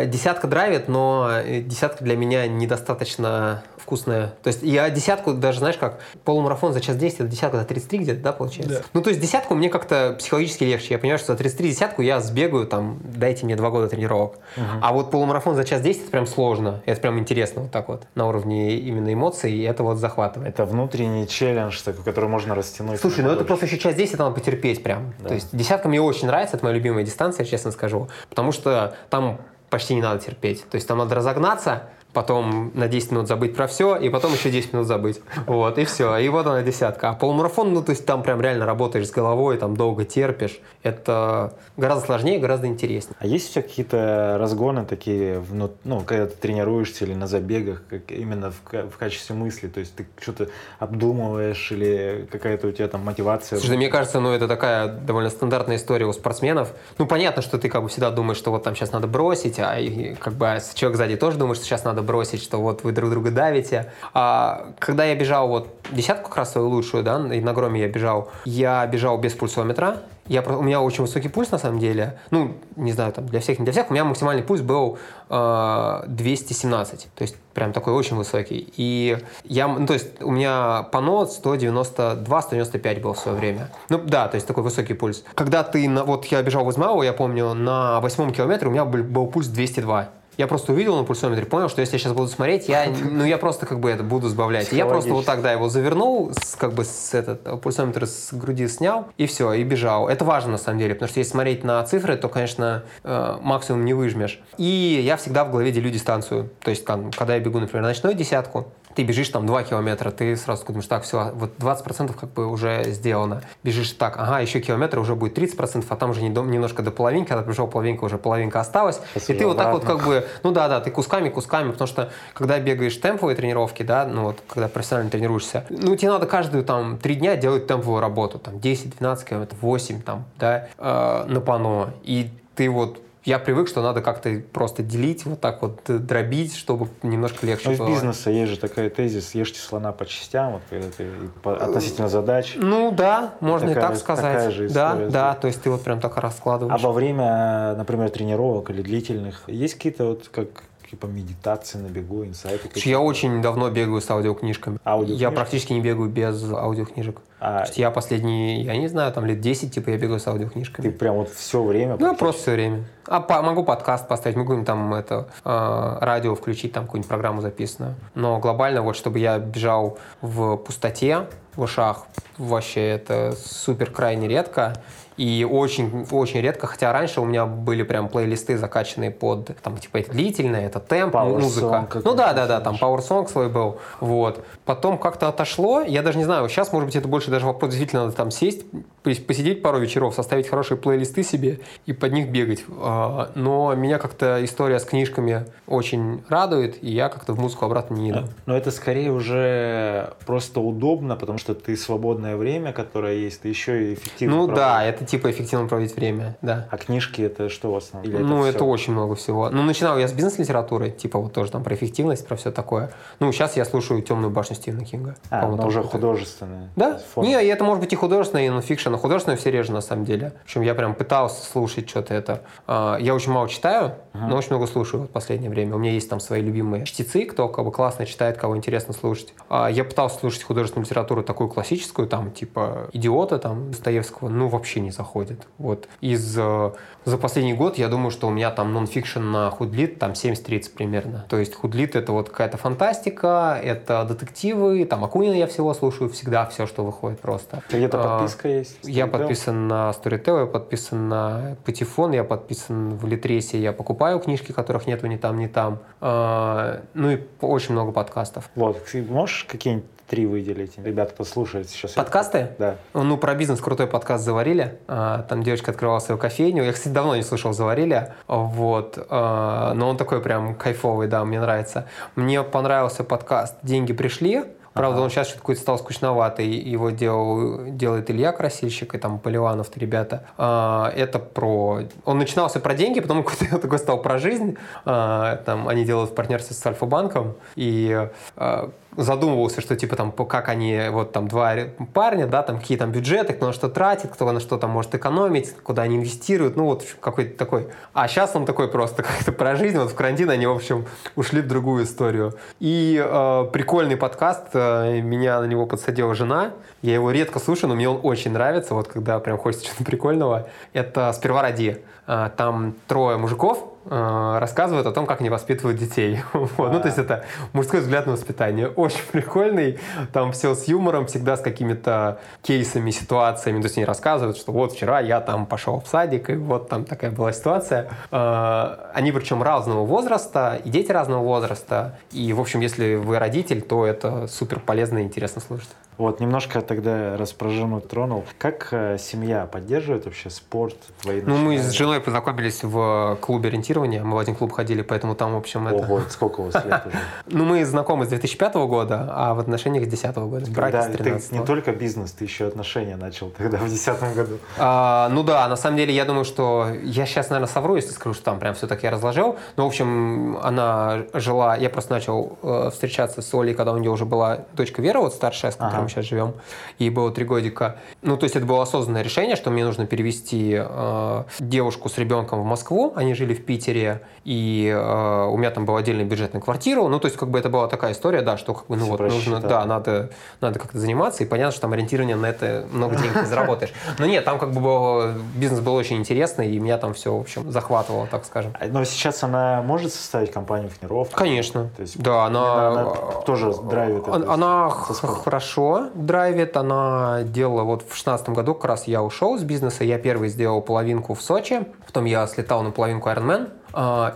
Десятка драйвит, но э, десятка для меня недостаточно вкусная. То есть я десятку даже, знаешь, как полумарафон за час 10, это десятка за 33 где-то, да, получается? Да. Ну, то есть десятку мне как-то психологически легче. Я понимаю, что за 33 десятку я сбегаю, там, дайте мне два года тренировок. А вот полумарафон за час 10 это прям сложно. Это прям интересно вот так вот на уровне именно эмоций, и это вот захватывает. Это внутренний челлендж, такой, который можно растянуть. Слушай, ну это просто еще час 10, это надо потерпеть прям. Да. То есть десятка мне очень нравится, это моя любимая дистанция, честно скажу. Потому что там почти не надо терпеть. То есть там надо разогнаться, потом на 10 минут забыть про все, и потом еще 10 минут забыть. Вот, и все. И вот она десятка. А полумарафон, ну, то есть там прям реально работаешь с головой, там долго терпишь. Это гораздо сложнее, гораздо интереснее. А есть тебя какие-то разгоны такие, вну- ну, когда ты тренируешься или на забегах, как именно в, в качестве мысли? То есть ты что-то обдумываешь или какая-то у тебя там мотивация? Слушай, да мне кажется, ну это такая довольно стандартная история у спортсменов. Ну понятно, что ты как бы всегда думаешь, что вот там сейчас надо бросить, а и, как бы а человек сзади тоже думает, что сейчас надо бросить, что вот вы друг друга давите. А когда я бежал вот десятку как раз свою лучшую, да, и на громе я бежал, я бежал без пульсометра, я, у меня очень высокий пульс на самом деле. Ну, не знаю, там для всех, не для всех. У меня максимальный пульс был э, 217. То есть прям такой очень высокий. И я, ну, то есть у меня пано 192-195 был в свое время. Ну да, то есть такой высокий пульс. Когда ты, на, вот я бежал в Измаилово, я помню, на восьмом километре у меня был, был пульс 202. Я просто увидел на пульсометре, понял, что если я сейчас буду смотреть, я, ну, я просто как бы это буду сбавлять. Я просто вот так, да, его завернул, с, как бы с этот пульсометр с груди снял, и все, и бежал. Это важно на самом деле, потому что если смотреть на цифры, то, конечно, э, максимум не выжмешь. И я всегда в голове делю дистанцию. То есть, там, когда я бегу, например, ночную десятку, ты бежишь там 2 километра, ты сразу думаешь, так, все, вот 20% как бы уже сделано. Бежишь так, ага, еще километр, уже будет 30%, а там уже не до- немножко до половинки, когда пришел половинка, уже половинка осталась. Сейчас и ты вот так вот обратно. как бы, ну да, да, ты кусками, кусками, потому что когда бегаешь темповые тренировки, да, ну вот когда профессионально тренируешься, ну тебе надо каждую там три дня делать темповую работу, там 10-12 километров, 8 там, да, э, на пано. И ты вот я привык, что надо как-то просто делить, вот так вот э, дробить, чтобы немножко легче Ну, было. бизнеса есть же такой тезис, ешьте слона по частям, вот когда ты и относительно задач. Ну да, можно и Такая- так сказать. такая же да, история, да, да. то есть ты вот прям так А раскладываешь. во время, например, тренировок или длительных, есть какие-то вот как типа медитации на бегу, инсайты? Я очень давно бегаю с аудиокнижками. Я практически не бегаю без аудиокнижек. А То есть я последние, я не знаю, там лет 10, типа, я бегаю с ты аудиокнижками. прям вот все время... Ну, просто все время. А по- могу подкаст поставить, могу там это э, радио включить, там какую-нибудь программу записанную. Но глобально вот, чтобы я бежал в пустоте, в ушах, вообще это супер крайне редко. И очень, очень редко, хотя раньше у меня были прям плейлисты закачанные под, там, типа, это длительное, это темп, Power song музыка. какой-нибудь, Ну да, да, да, там Power Song свой был. Вот. Потом как-то отошло, я даже не знаю, сейчас, может быть, это больше даже вопрос, действительно, надо там сесть, пос- посидеть пару вечеров, составить хорошие плейлисты себе и под них бегать. А, Но меня как-то история с книжками очень радует, и я как-то в музыку обратно не иду. Но это скорее уже просто удобно, потому что ты свободное время, которое есть, ты еще и эффективно Ну проводишь. да, это типа эффективно проводить время, да. А книжки это что в основном? Или ну, это всё? очень много всего. Ну, начинал я с бизнес-литературы, типа вот тоже там про эффективность, про все такое. Ну, сейчас я слушаю «Темную башню» Стивена Кинга. А, но уже художественное. Да? Не, это может быть и художественное, и нонфикшн. Но художественное все реже, на самом деле. В общем, я прям пытался слушать что-то это. А, Я очень мало читаю, но очень много слушаю вот в последнее время. У меня есть там свои любимые чтецы, кто как бы классно читает, кого интересно слушать. А, Я пытался слушать художественную литературу такую классическую, там, типа «Идиота», там, Достоевского, ну, вообще не заходит. Вот. Из э, за последний год я думаю, что у меня там нонфикшн на худлит там 70-30 примерно. То есть худлит это вот какая-то фантастика, это детективы, там Акунина я всего слушаю, всегда все, что выходит просто. Где-то А, подписка есть? Я подписан на Storytel, я подписан на Патефон, я подписан в Литресе, я покупаю книжки, которых нету ни там, ни там. А, Ну и очень много подкастов. Вот, ты можешь какие-нибудь три выделить? Ребята, кто слушает сейчас. Подкасты? Да. Ну, про бизнес крутой подкаст «Заварили». А, Там девочка открывала свою кофейню. Я, кстати, давно не слушал «Заварили». Вот. А, Но он такой прям кайфовый, да, мне нравится. Мне понравился подкаст «Деньги пришли». Правда, Ага. он сейчас что-то какой-то стал скучноватый. Его делал, делает Илья Красильщик и там Поливанов, ребята. А, Это про... Он начинался про деньги, потом какой-то такой стал про жизнь. А, Там они делают в партнерстве с Альфа-банком. И а, задумывался, что типа там, как они, вот там два парня, да, там какие там бюджеты, кто на что тратит, кто на что там может экономить, куда они инвестируют, ну вот какой-то такой. А сейчас он такой просто как-то про жизнь, вот в карантин они, в общем, ушли в другую историю. И э, прикольный подкаст, э, меня на него подсадила жена, я его редко слушаю, но мне он очень нравится, вот когда прям хочется чего-то прикольного. Это «Сперва ради». Э, там трое мужиков, Э, рассказывают о том, как они воспитывают детей. Вот. Ну, то есть это мужской взгляд на воспитание. Очень прикольный. Там все с юмором, всегда с какими-то кейсами, ситуациями. То есть они рассказывают, что вот вчера я там пошел в садик, и вот там такая была ситуация. Э, они причем разного возраста, и дети разного возраста. И, в общем, если вы родитель, то это супер полезно и интересно слушать. Вот, немножко тогда раз про жену тронул. Как э, семья поддерживает вообще спорт? Твои ну, мы с женой познакомились в клубе ориентирования. Мы в один клуб ходили, поэтому там, в общем, это... Ого, сколько у вас лет уже? Ну, мы знакомы с 2005 года, а в отношениях с 2010 года. В браке с 13 ты не только бизнес, ты еще отношения начал тогда в 2010 году. А, ну да, на самом деле, я думаю, что... Я сейчас, наверное, совру, если скажу, что там прям все так я разложил. Но, в общем, она жила... Я просто начал э, встречаться с Олей, когда у нее уже была дочка Вера, вот старшая, с которой ага сейчас живем. Ей было три годика. Ну, то есть это было осознанное решение, что мне нужно перевести э, девушку с ребенком в Москву. Они жили в Питере, и э, у меня там была отдельная бюджетная квартира. Ну, то есть как бы это была такая история, да, что как бы, ну Все вот нужно, да, надо, надо как-то заниматься, и понятно, что там ориентирование на это много денег не заработаешь. Но нет, там как бы был, бизнес был очень интересный, и меня там все, в общем, захватывало, так скажем. А, но сейчас она может составить компанию в тренировках? Конечно. То есть, да, она, она тоже драйвит. Она, она хорошо драйвит. Она делала вот в шестнадцатом году, как раз я ушел с бизнеса, я первый сделал половинку в Сочи, потом я слетал на половинку Ironman,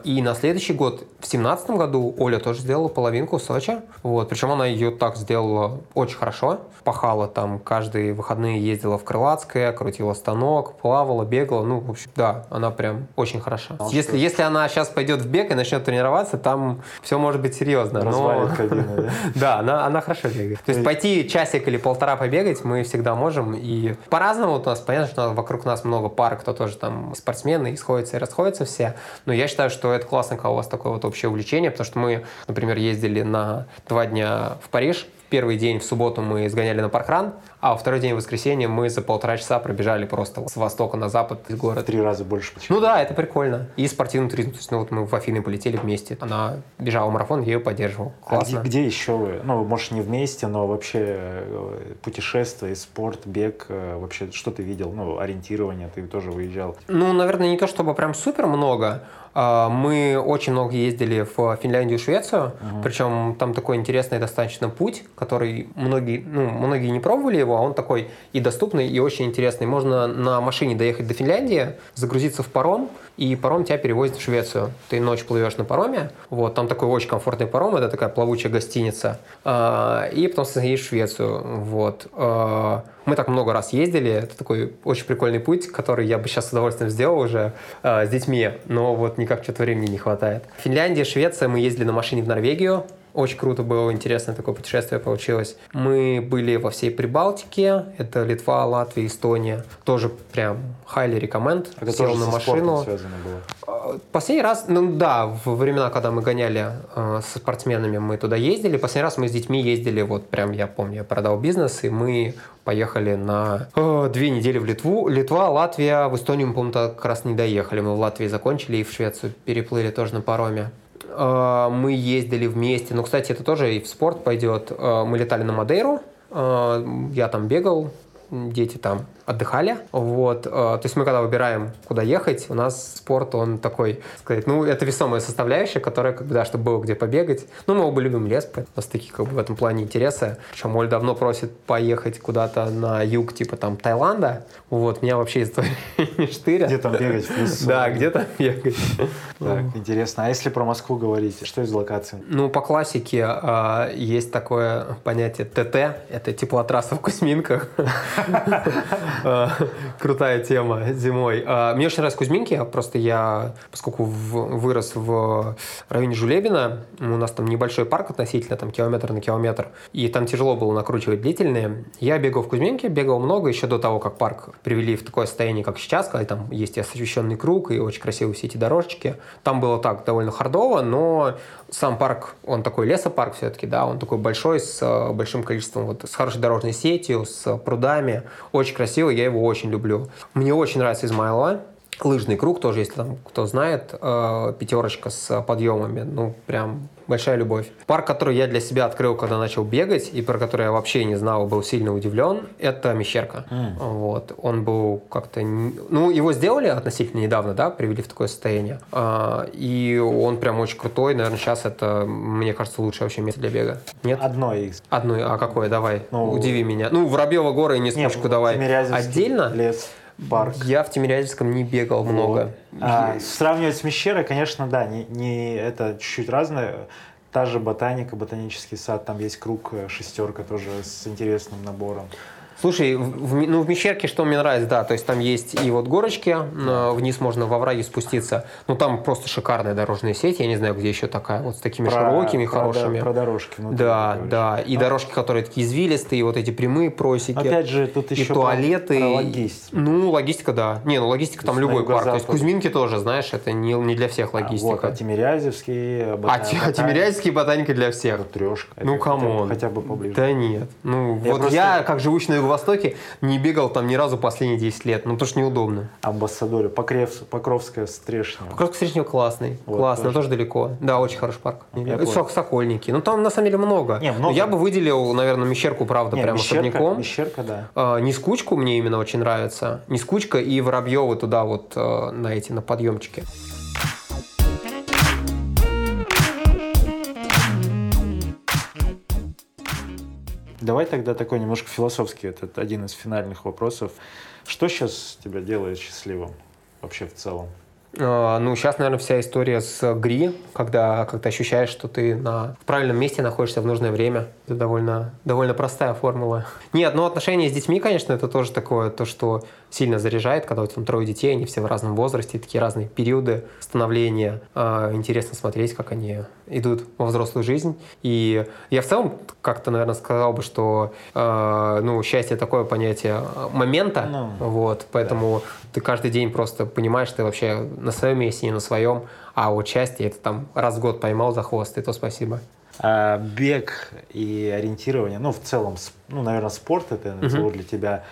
и на следующий год, в семнадцатом году, Оля тоже сделала половинку Сочи. Вот. Причем она ее так сделала очень хорошо. Пахала там каждые выходные, ездила в Крылатское, крутила станок, плавала, бегала. Ну, в общем, да, она прям очень хороша. А если, если она сейчас пойдет в бег и начнет тренироваться, там все может быть серьезно. Развалит но... кабину, да? Да, она, она хорошо бегает. То есть пойти часик или полтора побегать мы всегда можем. И по-разному у нас, понятно, что вокруг нас много пар, кто тоже там спортсмены, и сходятся и расходятся все. Но я я считаю, что это классно, когда у вас такое вот общее увлечение, потому что мы, например, ездили на два дня в Париж, первый день в субботу мы сгоняли на паркран, а во второй день в воскресенье мы за полтора часа пробежали просто с востока на запад из города. Три раза больше почему? Ну да, это прикольно. И спортивный туризм. То есть, ну вот мы в Афины полетели вместе. Она бежала марафон, я ее поддерживал. А классно. А где, где еще вы? Ну, может, не вместе, но вообще э, путешествия, спорт, бег, э, вообще что ты видел? Ну, ориентирование, ты тоже выезжал. Ну, наверное, не то чтобы прям супер много, мы очень много ездили в Финляндию и Швецию, uh-huh. причем там такой интересный достаточно путь, который многие, ну, многие не пробовали его, а он такой и доступный, и очень интересный. Можно на машине доехать до Финляндии, загрузиться в паром, и паром тебя перевозит в Швецию. Ты ночь плывешь на пароме, вот, там такой очень комфортный паром, это такая плавучая гостиница, а, и потом едешь в Швецию, вот. Мы так много раз ездили, это такой очень прикольный путь, который я бы сейчас с удовольствием сделал уже с детьми, но вот никак что-то времени не хватает. Финляндия, Швеция, мы ездили на машине в Норвегию, очень круто было, интересное такое путешествие получилось. Мы были во всей Прибалтике, это Литва, Латвия, Эстония. Тоже прям highly recommend. Это Сел тоже на машину. связано было? А, последний раз, ну да, в времена, когда мы гоняли э, со спортсменами, мы туда ездили. Последний раз мы с детьми ездили, вот прям я помню, я продал бизнес, и мы поехали на э, две недели в Литву. Литва, Латвия, в Эстонию мы, по-моему, как раз не доехали. Мы в Латвии закончили и в Швецию переплыли тоже на пароме. Э, мы ездили вместе. Ну, кстати, это тоже и в спорт пойдет. Э, мы летали на Мадейру. Э, я там бегал, дети там отдыхали. Вот. То есть мы когда выбираем, куда ехать, у нас спорт, он такой, сказать, ну, это весомая составляющая, которая, как бы, да, чтобы было где побегать. Ну, мы оба любим лес, у нас такие, как бы, в этом плане интересы. Причем Оль давно просит поехать куда-то на юг, типа, там, Таиланда. Вот, меня вообще история не штырят. Где там бегать? Да, где там бегать. Так, интересно. А если про Москву говорить, что из локаций? Ну, по классике есть такое понятие ТТ, это теплотрасса в Кузьминках. Э, крутая тема зимой. А, мне очень нравятся Кузьминки, просто я, поскольку вырос в районе Жулебина, у нас там небольшой парк относительно, там километр на километр, и там тяжело было накручивать длительные. Я бегал в Кузьминке, бегал много еще до того, как парк привели в такое состояние, как сейчас, когда там есть освещенный круг, и очень красивые все эти дорожечки. Там было так довольно хардово, но сам парк, он такой лесопарк все-таки, да, он такой большой, с э, большим количеством, вот, с хорошей дорожной сетью, с прудами. Очень красивый, я его очень люблю. Мне очень нравится Измайлова. Лыжный круг тоже, если там кто знает, э, пятерочка с подъемами, ну, прям большая любовь. Парк, который я для себя открыл, когда начал бегать, и про который я вообще не знал, был сильно удивлен, это Мещерка. Mm. Вот. Он был как-то... Ну, его сделали относительно недавно, да, привели в такое состояние. А, и он прям очень крутой. Наверное, сейчас это, мне кажется, лучшее вообще место для бега. Нет? Одно из. Одно. А какое? Давай. Ну, Удиви меня. Ну, Воробьева горы и Нескучку давай. Отдельно? Лес парк. Я в Тимирязевском не бегал вот. много. А, сравнивать с Мещерой, конечно, да, не, не это чуть-чуть разное. Та же ботаника, ботанический сад, там есть круг э, шестерка тоже с интересным набором. Слушай, в, ну, в Мещерке что мне нравится, да, то есть там есть и вот горочки, вниз можно во враге спуститься, ну там просто шикарная дорожная сеть, я не знаю, где еще такая, вот с такими про, широкими, про, хорошими. Про дорожки. Да, да, и Но... дорожки, которые такие извилистые, и вот эти прямые просеки. Опять же, тут еще и туалеты. Про, про логистику. Ну, логистика, да. Не, ну логистика там любой парк, то есть Кузьминки тоже, знаешь, это не, не для всех логистика. А, вот, а Тимирязевский, ботаника. А, а Тимирязевский ботаника для всех. Трешка. Ну, come on. Хотя бы поближе. Да нет. Ну, я вот просто... я, как живущий на Юго-Востоке, не бегал там ни разу последние 10 лет, ну потому что неудобно. Амбассадоре, Покрев, Покровская Стрешня. Покровская Стрешня классный, вот, классный, тоже. тоже далеко. Да, очень хороший парк. Я Сок, Сокольники. Ну там на самом деле много. Не, много. Я бы выделил, наверное, Мещерку, правда, не, прям Мещерка, особняком. Мещерка, да. А, Нескучку мне именно очень нравится. Нескучка и Воробьевы туда вот а, на эти, на подъемчики. Давай тогда такой немножко философский, это один из финальных вопросов. Что сейчас тебя делает счастливым вообще в целом? А, ну, сейчас, наверное, вся история с ГРИ, когда, когда ощущаешь, что ты на, в правильном месте находишься в нужное время. Это довольно, довольно простая формула. Нет, ну, отношения с детьми, конечно, это тоже такое, то, что сильно заряжает, когда у тебя там трое детей, они все в разном возрасте, такие разные периоды становления. А, интересно смотреть, как они идут во взрослую жизнь. И я в целом как-то, наверное, сказал бы, что э, ну, счастье такое понятие момента, ну, вот, поэтому да. ты каждый день просто понимаешь, что ты вообще на своем месте, не на своем, а вот счастье это там раз в год поймал за хвост, и то спасибо. А, бег и ориентирование, ну, в целом, ну, наверное, спорт это назову угу. для тебя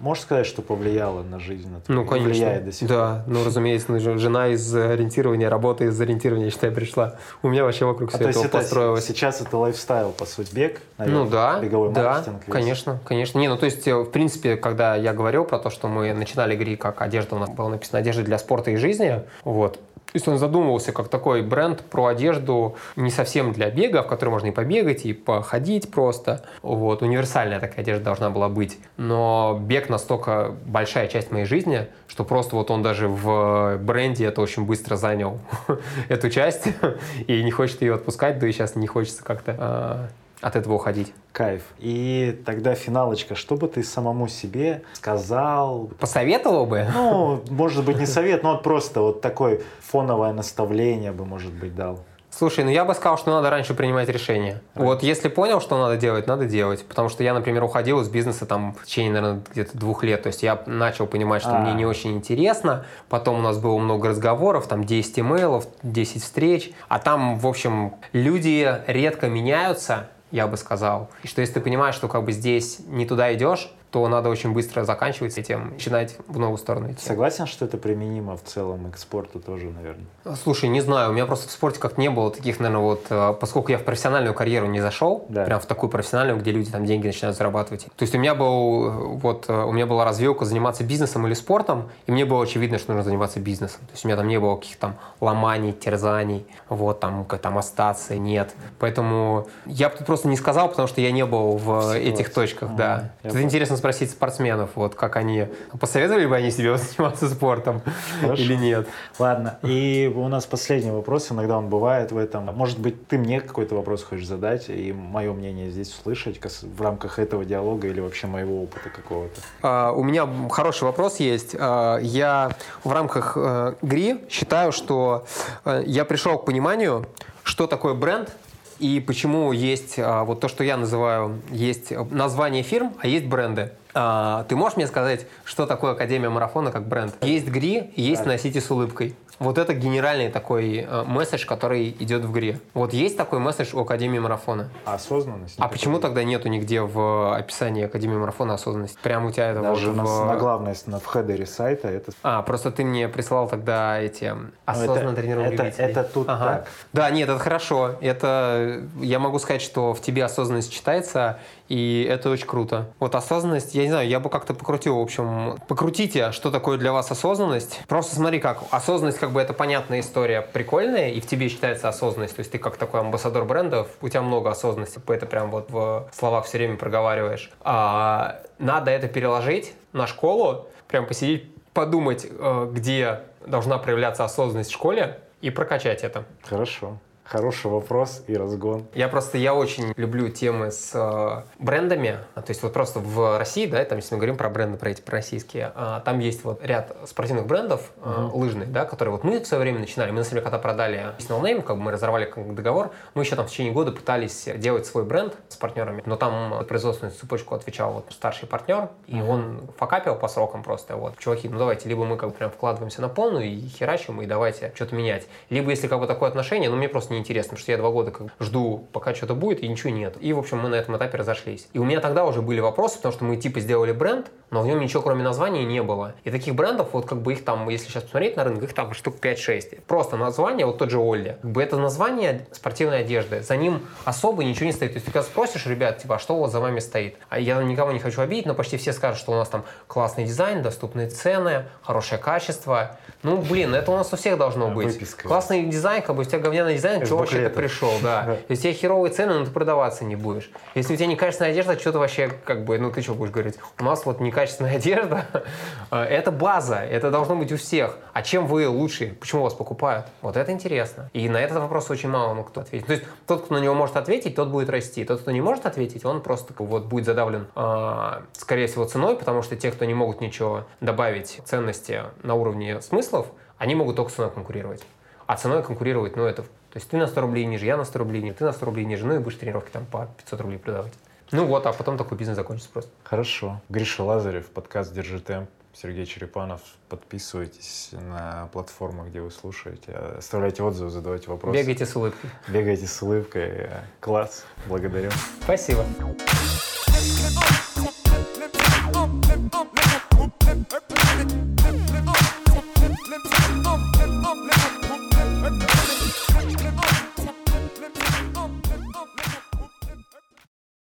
Можешь сказать, что повлияло на жизнь? На ну, конечно. Влияет до сих пор? Да, ну, разумеется, ну, жена из ориентирования, работа из ориентирования, считай, пришла. У меня вообще вокруг а все это построилось. Сейчас это лайфстайл, по сути, бег, наверное, ну, да, беговой да, маркетинг. Весь. конечно, конечно. Не, ну, то есть, в принципе, когда я говорил про то, что мы начинали игры, как одежда, у нас было написано «одежда для спорта и жизни», вот, то есть он задумывался как такой бренд про одежду не совсем для бега, в которой можно и побегать, и походить просто. Вот, универсальная такая одежда должна была быть. Но бег настолько большая часть моей жизни, что просто вот он даже в бренде это очень быстро занял эту часть и не хочет ее отпускать, да и сейчас не хочется как-то а, от этого уходить. Кайф. И тогда финалочка. Что бы ты самому себе сказал? Посоветовал бы? Ну, может быть, не совет, но просто вот такое фоновое наставление бы, может быть, дал. Слушай, ну я бы сказал, что надо раньше принимать решения. Right. Вот если понял, что надо делать, надо делать. Потому что я, например, уходил из бизнеса там в течение, наверное, где-то двух лет. То есть я начал понимать, что а. мне не очень интересно. Потом у нас было много разговоров, там 10 имейлов, 10 встреч. А там, в общем, люди редко меняются я бы сказал. И что если ты понимаешь, что как бы здесь не туда идешь, то надо очень быстро заканчивать с этим, начинать в новую сторону идти. Согласен, что это применимо в целом и к спорту тоже, наверное? Слушай, не знаю, у меня просто в спорте как не было таких, наверное, вот, э, поскольку я в профессиональную карьеру не зашел, да. прям в такую профессиональную, где люди там деньги начинают зарабатывать. То есть у меня был, вот, э, у меня была развилка заниматься бизнесом или спортом, и мне было очевидно, что нужно заниматься бизнесом. То есть у меня там не было каких-то там ломаний, терзаний, вот, там, как там остаться, нет. Поэтому я бы тут просто не сказал, потому что я не был в этих точках, а, да. Это интересно спросить спортсменов, вот как они, посоветовали бы они себе заниматься спортом Хорошо. или нет. Ладно, и у нас последний вопрос, иногда он бывает в этом. Может быть, ты мне какой-то вопрос хочешь задать, и мое мнение здесь услышать в рамках этого диалога или вообще моего опыта какого-то? А, у меня хороший вопрос есть. А, я в рамках а, ГРИ считаю, что а, я пришел к пониманию, что такое бренд, и почему есть а, вот то, что я называю, есть название фирм, а есть бренды. А, ты можешь мне сказать, что такое Академия марафона как бренд? Есть ГРИ, есть так. «Носите с улыбкой». Вот это генеральный такой э, месседж, который идет в ГРИ. Вот есть такой месседж у Академии Марафона. А осознанность? А почему тогда нету нигде в описании Академии Марафона осознанность? Прям у тебя это Даже вот на, в... на главной, на, в хедере сайта это... А, просто ты мне прислал тогда эти осознанно это, тренируем это, это тут ага. так. Да, нет, это хорошо. Это я могу сказать, что в тебе осознанность читается, и это очень круто. Вот осознанность, я не знаю, я бы как-то покрутил, в общем, покрутите, что такое для вас осознанность. Просто смотри, как осознанность, как бы это понятная история, прикольная, и в тебе считается осознанность. То есть ты как такой амбассадор брендов, у тебя много осознанности, это прям вот в словах все время проговариваешь. А надо это переложить на школу, прям посидеть, подумать, э, где должна проявляться осознанность в школе, и прокачать это. Хорошо. Хороший вопрос и разгон. Я просто, я очень люблю темы с э, брендами. То есть вот просто в России, да, там, если мы говорим про бренды, про эти, про российские, э, там есть вот ряд спортивных брендов э, uh-huh. лыжных, да, которые вот мы в свое время начинали. Мы, на самом деле, когда продали No Name, как бы мы разорвали договор, мы еще там в течение года пытались делать свой бренд с партнерами, но там производственную цепочку отвечал вот старший партнер, и uh-huh. он факапил по срокам просто. Вот, чуваки, ну давайте, либо мы как бы прям вкладываемся на полную и херачим, и давайте что-то менять. Либо если как бы такое отношение, ну мне просто неинтересно, потому что я два года как жду, пока что-то будет, и ничего нет. И, в общем, мы на этом этапе разошлись. И у меня тогда уже были вопросы, потому что мы типа сделали бренд, но в нем ничего кроме названия не было. И таких брендов, вот как бы их там, если сейчас посмотреть на рынок, их там штук 5-6. Просто название, вот тот же Олли. Как бы это название спортивной одежды. За ним особо ничего не стоит. То есть ты когда спросишь, ребят, типа, а что у вас за вами стоит? А я никого не хочу обидеть, но почти все скажут, что у нас там классный дизайн, доступные цены, хорошее качество. Ну, блин, это у нас у всех должно быть. Выписка. Классный дизайн, как бы у тебя говняный дизайн, что вообще ты пришел, да. Если у тебя херовые цены, ну ты продаваться не будешь. Если у тебя некачественная одежда, что ты вообще, как бы, ну ты что будешь говорить? У нас вот некачественная одежда, это база, это должно быть у всех. А чем вы лучше? Почему вас покупают? Вот это интересно. И на этот вопрос очень мало ну, кто ответит. То есть тот, кто на него может ответить, тот будет расти. Тот, кто не может ответить, он просто вот будет задавлен, э, скорее всего, ценой, потому что те, кто не могут ничего добавить ценности на уровне смыслов, они могут только ценой конкурировать. А ценой конкурировать, ну, это... То есть ты на 100 рублей ниже, я на 100 рублей ниже, ты на 100 рублей ниже, ну и будешь тренировки там по 500 рублей продавать. Ну вот, а потом такой бизнес закончится просто. Хорошо. Гриша Лазарев, подкаст «Держи темп». Сергей Черепанов. Подписывайтесь на платформу, где вы слушаете. Оставляйте отзывы, задавайте вопросы. Бегайте с улыбкой. Бегайте с улыбкой. Класс. Благодарю. Спасибо. Let me